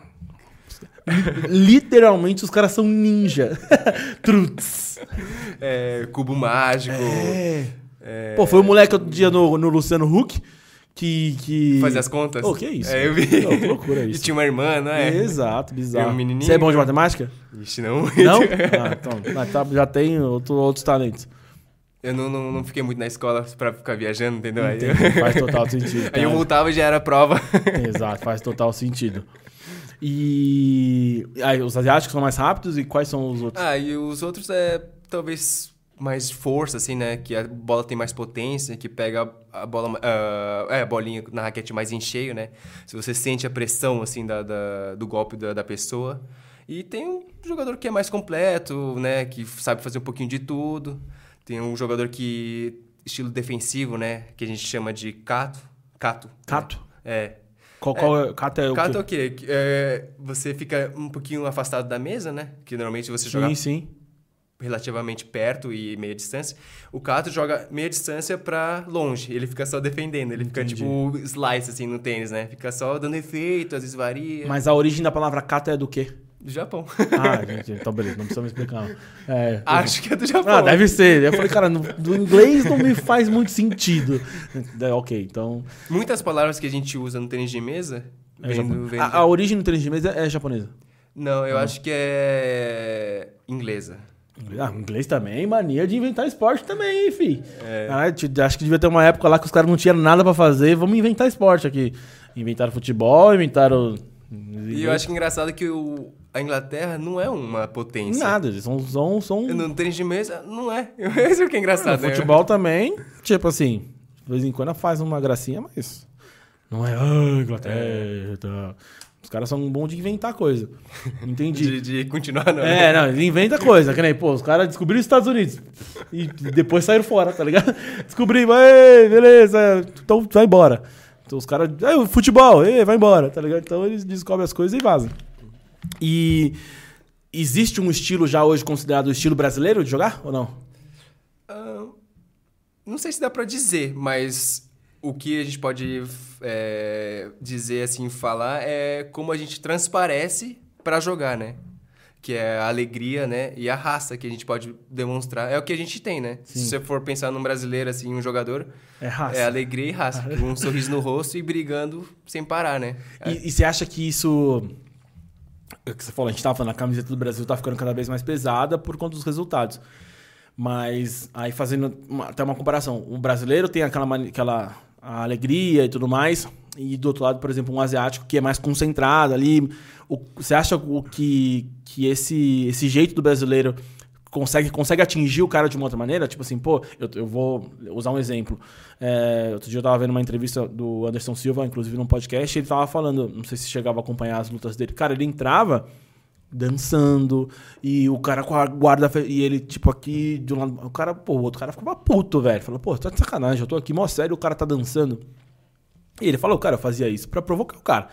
Literalmente os caras são ninja. Truts. é, cubo mágico. É. é, Pô, foi o moleque outro dia no, no Luciano Huck que. que... Fazer as contas. Ô, que isso? É, eu vi. Ô, que loucura E isso. tinha uma irmã, não é? Exato, bizarro. E um menininho. Você é bom de matemática? Ixi, não. Não? Ah, então. mas tá- já tem outro- outros talentos. Eu não, não, não fiquei muito na escola pra ficar viajando, entendeu? Aí, Entendi, faz total sentido. aí eu voltava e já era prova. Exato, faz total sentido. E. Aí, os asiáticos são mais rápidos e quais são os outros? Ah, e os outros é talvez mais força, assim, né? Que a bola tem mais potência, que pega a bola. ah, é, a bolinha na raquete mais em cheio, né? Se você sente a pressão, assim, da, da- do golpe da, da pessoa. E tem um jogador que é mais completo, né? Que sabe fazer um pouquinho de tudo. Tem um jogador que. estilo defensivo, né? Que a gente chama de cato. Cato. Cato? É. Qual, qual é? Cato é o Cato é quê? o quê? É, você fica um pouquinho afastado da mesa, né? Que normalmente você joga Sim, sim. Relativamente perto e meia distância. O Cato joga meia distância pra longe. Ele fica só defendendo. Ele Entendi. fica tipo slice assim no tênis, né? Fica só dando efeito, às vezes varia. Mas a origem da palavra cato é do quê? Do Japão. Ah, gente, então beleza, não precisa me explicar. É, Acho que é do Japão. Ah, deve ser. Eu falei, cara, no, do inglês não me faz muito sentido. É, ok, então. Muitas palavras que a gente usa no tênis de mesa É vem japo- do, vem a, a origem do tênis de mesa é japonesa. Não, eu Não. acho que é inglesa. Ah, inglês também, mania de inventar esporte também, hein, fi. É. Acho que devia ter uma época lá que os caras não tinham nada pra fazer. Vamos inventar esporte aqui. Inventaram futebol, inventaram. E eu acho é engraçado que o, a Inglaterra não é uma potência. Nada, eles são. são, são... No tênis de mesa, não é. Esse é o que é engraçado. No né? futebol também, tipo assim, de vez em quando faz uma gracinha, mas não é, ah, Inglaterra, tá. Os caras são bons de inventar coisa. Entendi. De, de continuar, não. É, não, ele inventa coisa, que nem, pô, os caras descobriram os Estados Unidos e depois saíram fora, tá ligado? Descobrimos, ei, beleza, então vai embora. Então os caras, é, futebol, ei, vai embora, tá ligado? Então eles descobrem as coisas e vazam. E existe um estilo já hoje considerado o estilo brasileiro de jogar ou não? Ah, não sei se dá pra dizer, mas o que a gente pode é, dizer, assim, falar é como a gente transparece pra jogar, né? Que é a alegria, né? E a raça que a gente pode demonstrar. É o que a gente tem, né? Sim. Se você for pensar num brasileiro, assim, um jogador, É raça. é alegria e raça. um sorriso no rosto e brigando sem parar, né? E, e você acha que isso. É o que você falou, a gente tava falando, a camiseta do Brasil tá ficando cada vez mais pesada por conta dos resultados. Mas aí fazendo uma- até uma comparação, o brasileiro tem aquela, aquela a alegria e tudo mais, e do outro lado, por exemplo, um asiático que é mais concentrado ali. O- você acha o que, que esse, esse jeito do brasileiro consegue, consegue atingir o cara de uma outra maneira? Tipo assim, pô, eu, eu vou usar um exemplo. É, outro dia eu tava vendo uma entrevista do Anderson Silva, inclusive num podcast, ele tava falando, não sei se chegava a acompanhar as lutas dele. Cara, ele entrava dançando e o cara com a guarda e ele tipo aqui de um lado, o cara, pô, o outro cara ficava puto, velho. Falou, pô, tá de sacanagem, eu tô aqui mó sério, o cara tá dançando. E ele falou, cara, eu fazia isso pra provocar o cara,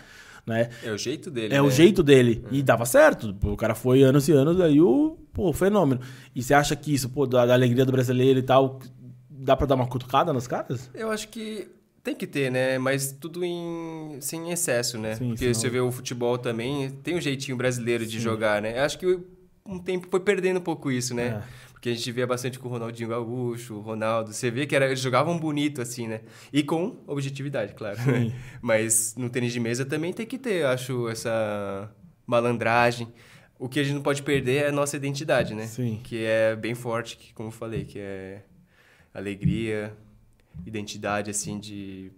né? É o jeito dele, É né? o jeito dele. E dava certo. O cara foi anos e anos aí o pô, fenômeno. E você acha que isso, pô, da, da alegria do brasileiro e tal, dá pra dar uma cutucada nos caras? Eu acho que tem que ter, né? Mas tudo em, sem excesso, né? Sim, Porque senão- você vê o futebol também, tem um jeitinho brasileiro de jogar, né? Eu acho que um tempo foi perdendo um pouco isso, né? É. Porque a gente via bastante com o Ronaldinho Gaúcho, o Ronaldo. Você vê que era, eles jogavam bonito, assim, né? E com objetividade, claro. Sim. Mas no tênis de mesa também tem que ter, acho, essa malandragem. O que a gente não pode perder é a nossa identidade, né? Sim. Que é bem forte, que, como eu falei, que é alegria, identidade, assim, de...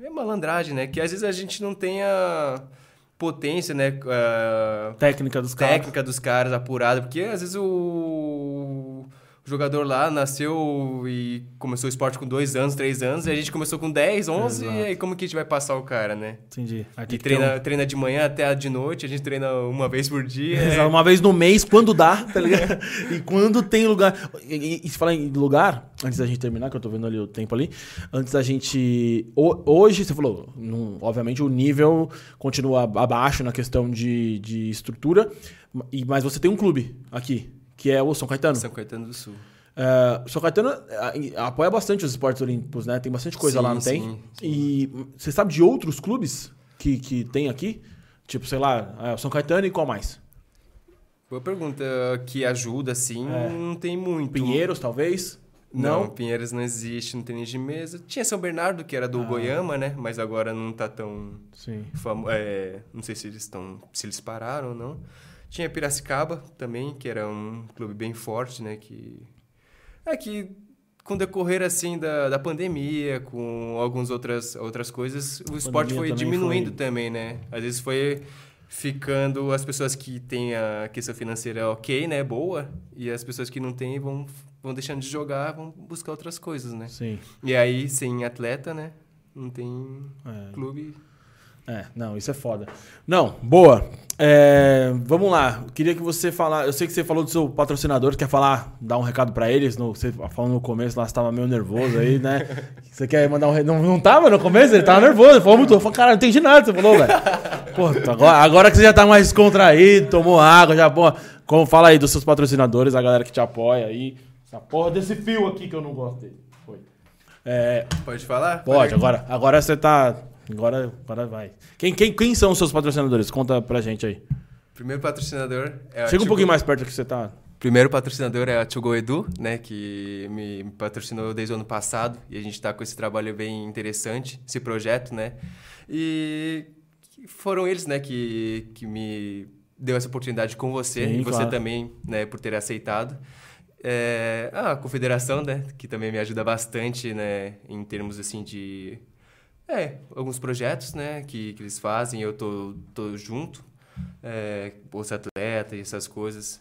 É malandragem, né? Que às vezes a gente não tem a potência, né? a Técnica dos caras. técnica dos caras apurada, porque às vezes o... jogador lá nasceu e começou o esporte com dois anos, três anos, e a gente começou com 10, 11, Exato. e aí como que a gente vai passar o cara, né? Entendi. E que ter treina, treina de manhã até de noite, a gente treina uma vez por dia. um- Exato, Uma vez no mês, quando dá, tá ligado? e quando tem lugar. E, e, se falar em lugar, antes da gente terminar, que eu tô vendo ali o tempo ali, antes da gente. ho- Hoje, você falou, não- obviamente o nível continua abaixo na questão de, de estrutura, e- mas você tem um clube aqui, que é o São Caetano. São Caetano do Sul. É, o São Caetano apoia bastante os esportes olímpicos, né? Tem bastante coisa Sim, lá, não tem? sim, E você sabe de outros clubes que, que tem aqui? Tipo, sei lá, é, o São Caetano e qual mais? Boa pergunta, que ajuda, assim, É. não tem muito. Pinheiros, talvez? Não, Não? Pinheiros não existe no tênis de mesa. Tinha São Bernardo, que era do Ah. Goiama, né? Mas agora não tá tão Sim. famo... é, não sei se eles estão, se eles pararam ou não. Tinha Piracicaba também, que era um clube bem forte, né? Que é que com o decorrer assim da, da pandemia, com algumas outras outras coisas, o esporte foi também diminuindo foi- também, né? Às vezes foi ficando as pessoas que têm a questão financeira ok, né, boa, e as pessoas que não têm vão vão deixando de jogar, vão buscar outras coisas, né? Sim. E aí sem atleta, né, não tem É. clube. É, não, isso é foda. Não, boa. É, vamos lá. Eu queria que você falasse. Eu sei que você falou do seu patrocinador, quer falar, dar um recado pra eles? No, você falou no começo lá, você tava meio nervoso aí, né? Você quer mandar um. Não, não tava no começo? Ele tava nervoso. Ele falou muito. Eu falei, cara, não entendi nada você falou, velho. Agora, agora que você já tá mais descontraído, tomou água, já, pô. Como fala aí dos seus patrocinadores, a galera que te apoia aí. Essa porra desse fio aqui que eu não gosto dele. Foi. É, Pode falar? Pode, agora, agora você tá. Agora, agora vai. Quem, quem, quem são os seus patrocinadores? Conta pra gente aí. Primeiro patrocinador é Chega um pouquinho mais perto que você tá. Primeiro patrocinador é a To Go Edu, né, que me me patrocinou desde o ano passado e a gente está com esse trabalho bem interessante, esse projeto, né? E foram eles, né, que, que me deu essa oportunidade com você Sim, e você claro. também, né, por ter aceitado. É, a confederação, né, que também me ajuda bastante, né, em termos assim de é, alguns projetos, né, que, que eles fazem, eu tô, tô junto, é, bolsa atleta e essas coisas.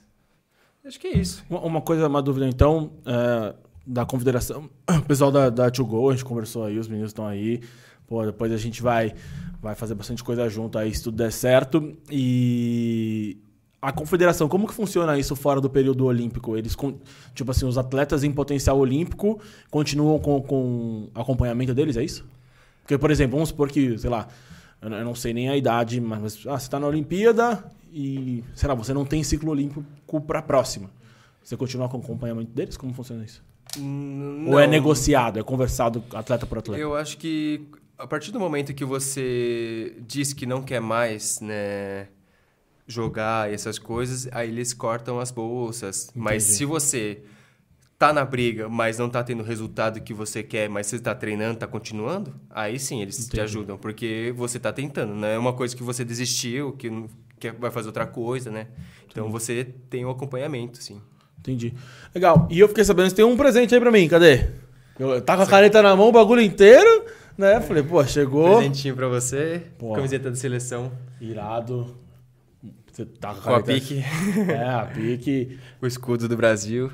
Acho que é isso. Uma, coisa, uma dúvida então, é, da confederação, o pessoal da, da To Go, a gente conversou aí, os meninos estão aí. Pô, depois a gente vai, vai fazer bastante coisa junto aí, se tudo der certo. E a confederação, como que funciona isso fora do período olímpico? Eles, tipo assim, os atletas em potencial olímpico continuam com, com acompanhamento deles, é isso? Porque, por exemplo, vamos supor que, sei lá, eu não- não sei nem a idade, mas ah, você tá na Olimpíada e, sei lá, você não tem ciclo olímpico pra próxima. Você continua com o acompanhamento deles? Como funciona isso? Hum, Ou é não. negociado, é conversado atleta por atleta? Eu acho que a partir do momento que você diz que não quer mais, né, jogar essas coisas, aí eles cortam as bolsas. Mas Entendi. se você tá na briga, mas não tá tendo o resultado que você quer, mas você tá treinando, tá continuando, aí sim eles te Entendi. ajudam, porque você tá tentando, não é uma coisa que você desistiu, que quer vai fazer outra coisa, né? Então você tem o acompanhamento, sim. Entendi. Legal. E eu fiquei sabendo que tem um presente aí pra mim, cadê? Eu, tá com a caneta na mão, o bagulho inteiro, né? Falei, pô, chegou. Presentinho pra você, Pô. camiseta da seleção, Irado. Você tá com a com a pique, É, a pique. o escudo do Brasil.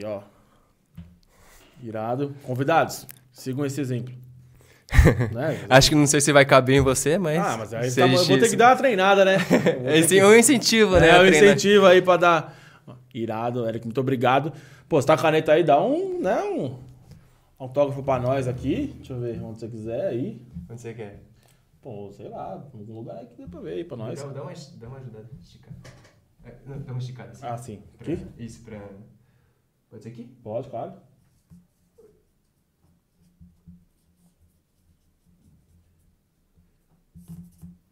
Aí, ó. Irado. Convidados, sigam esse exemplo. né? Acho que não sei se vai caber em você, mas. Ah, mas aí tá- eu vou ter que dar uma treinada, né? Esse é um incentivo, né? É, um incentivo aí pra dar. Irado, Eric, muito obrigado. Pô, você tá com a caneta aí, dá um, né, um autógrafo pra nós aqui. Deixa eu ver onde você quiser aí. Onde você quer? Pô, sei lá, algum lugar aí que dê pra ver aí pra nós. Dá, dá uma, dá uma ajudada. Esticar. É, não, dá uma esticada assim. Ah, sim. Pra-? Isso, pra. Pode ser aqui? Pode, claro.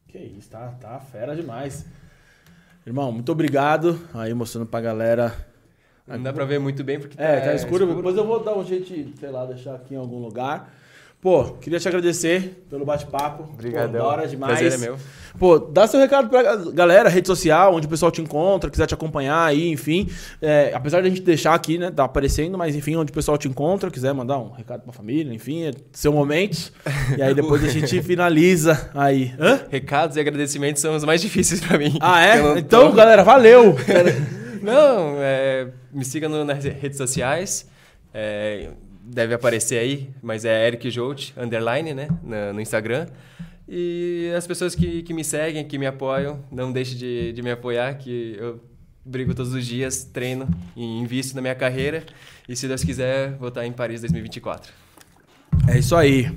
Que isso, tá, tá fera demais. Irmão, muito obrigado aí mostrando pra galera. Não dá pra ver muito bem porque É, tá escuro. Depois eu vou dar um jeito, sei lá, deixar aqui em algum lugar. Pô, queria te agradecer pelo bate-papo. Pô, Obrigadão. Da hora demais. Prazer é meu. Pô, dá seu recado pra galera, rede social, onde o pessoal te encontra, quiser te acompanhar aí, enfim. É, apesar de a gente deixar aqui, né, tá aparecendo, mas enfim, onde o pessoal te encontra, quiser mandar um recado pra família, enfim, é seu momento. E aí depois a gente finaliza aí. Hã? Recados e agradecimentos são os mais difíceis pra mim. Ah, não é? Então, galera, valeu! Não, é, me siga no- nas redes sociais. é, deve aparecer aí, mas é Eric Jolt, underline, né? no Instagram. E as pessoas que, que me seguem, que me apoiam, não deixe de, de me apoiar, que eu brigo todos os dias, treino e invisto na minha carreira. E se Deus quiser, vou estar em Paris 2024. É isso aí.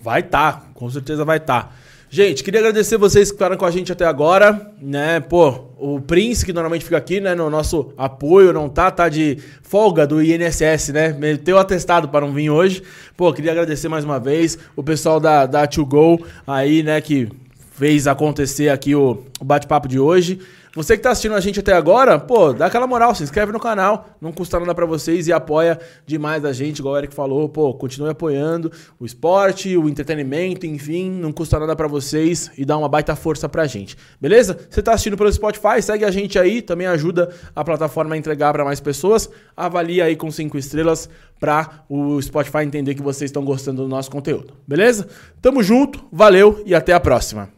Vai tá, com certeza vai tá. Gente, queria agradecer vocês que ficaram com a gente até agora, né? Pô, o Prince, que normalmente fica aqui, né, no nosso apoio, não tá, tá de folga do INSS, né? Meteu atestado para não vir hoje. Pô, queria agradecer mais uma vez o pessoal da, da To Go aí, né, que fez acontecer aqui o, o bate-papo de hoje. Você que tá assistindo a gente até agora, pô, dá aquela moral, se inscreve no canal, não custa nada pra vocês e apoia demais a gente, igual o Eric falou, pô, continue apoiando o esporte, o entretenimento, enfim, não custa nada pra vocês e dá uma baita força pra gente. Beleza? Você tá assistindo pelo Spotify, segue a gente aí, também ajuda a plataforma a entregar pra mais pessoas. Avalia aí com cinco estrelas pra o Spotify entender que vocês estão gostando do nosso conteúdo. Beleza? Tamo junto, valeu e até a próxima.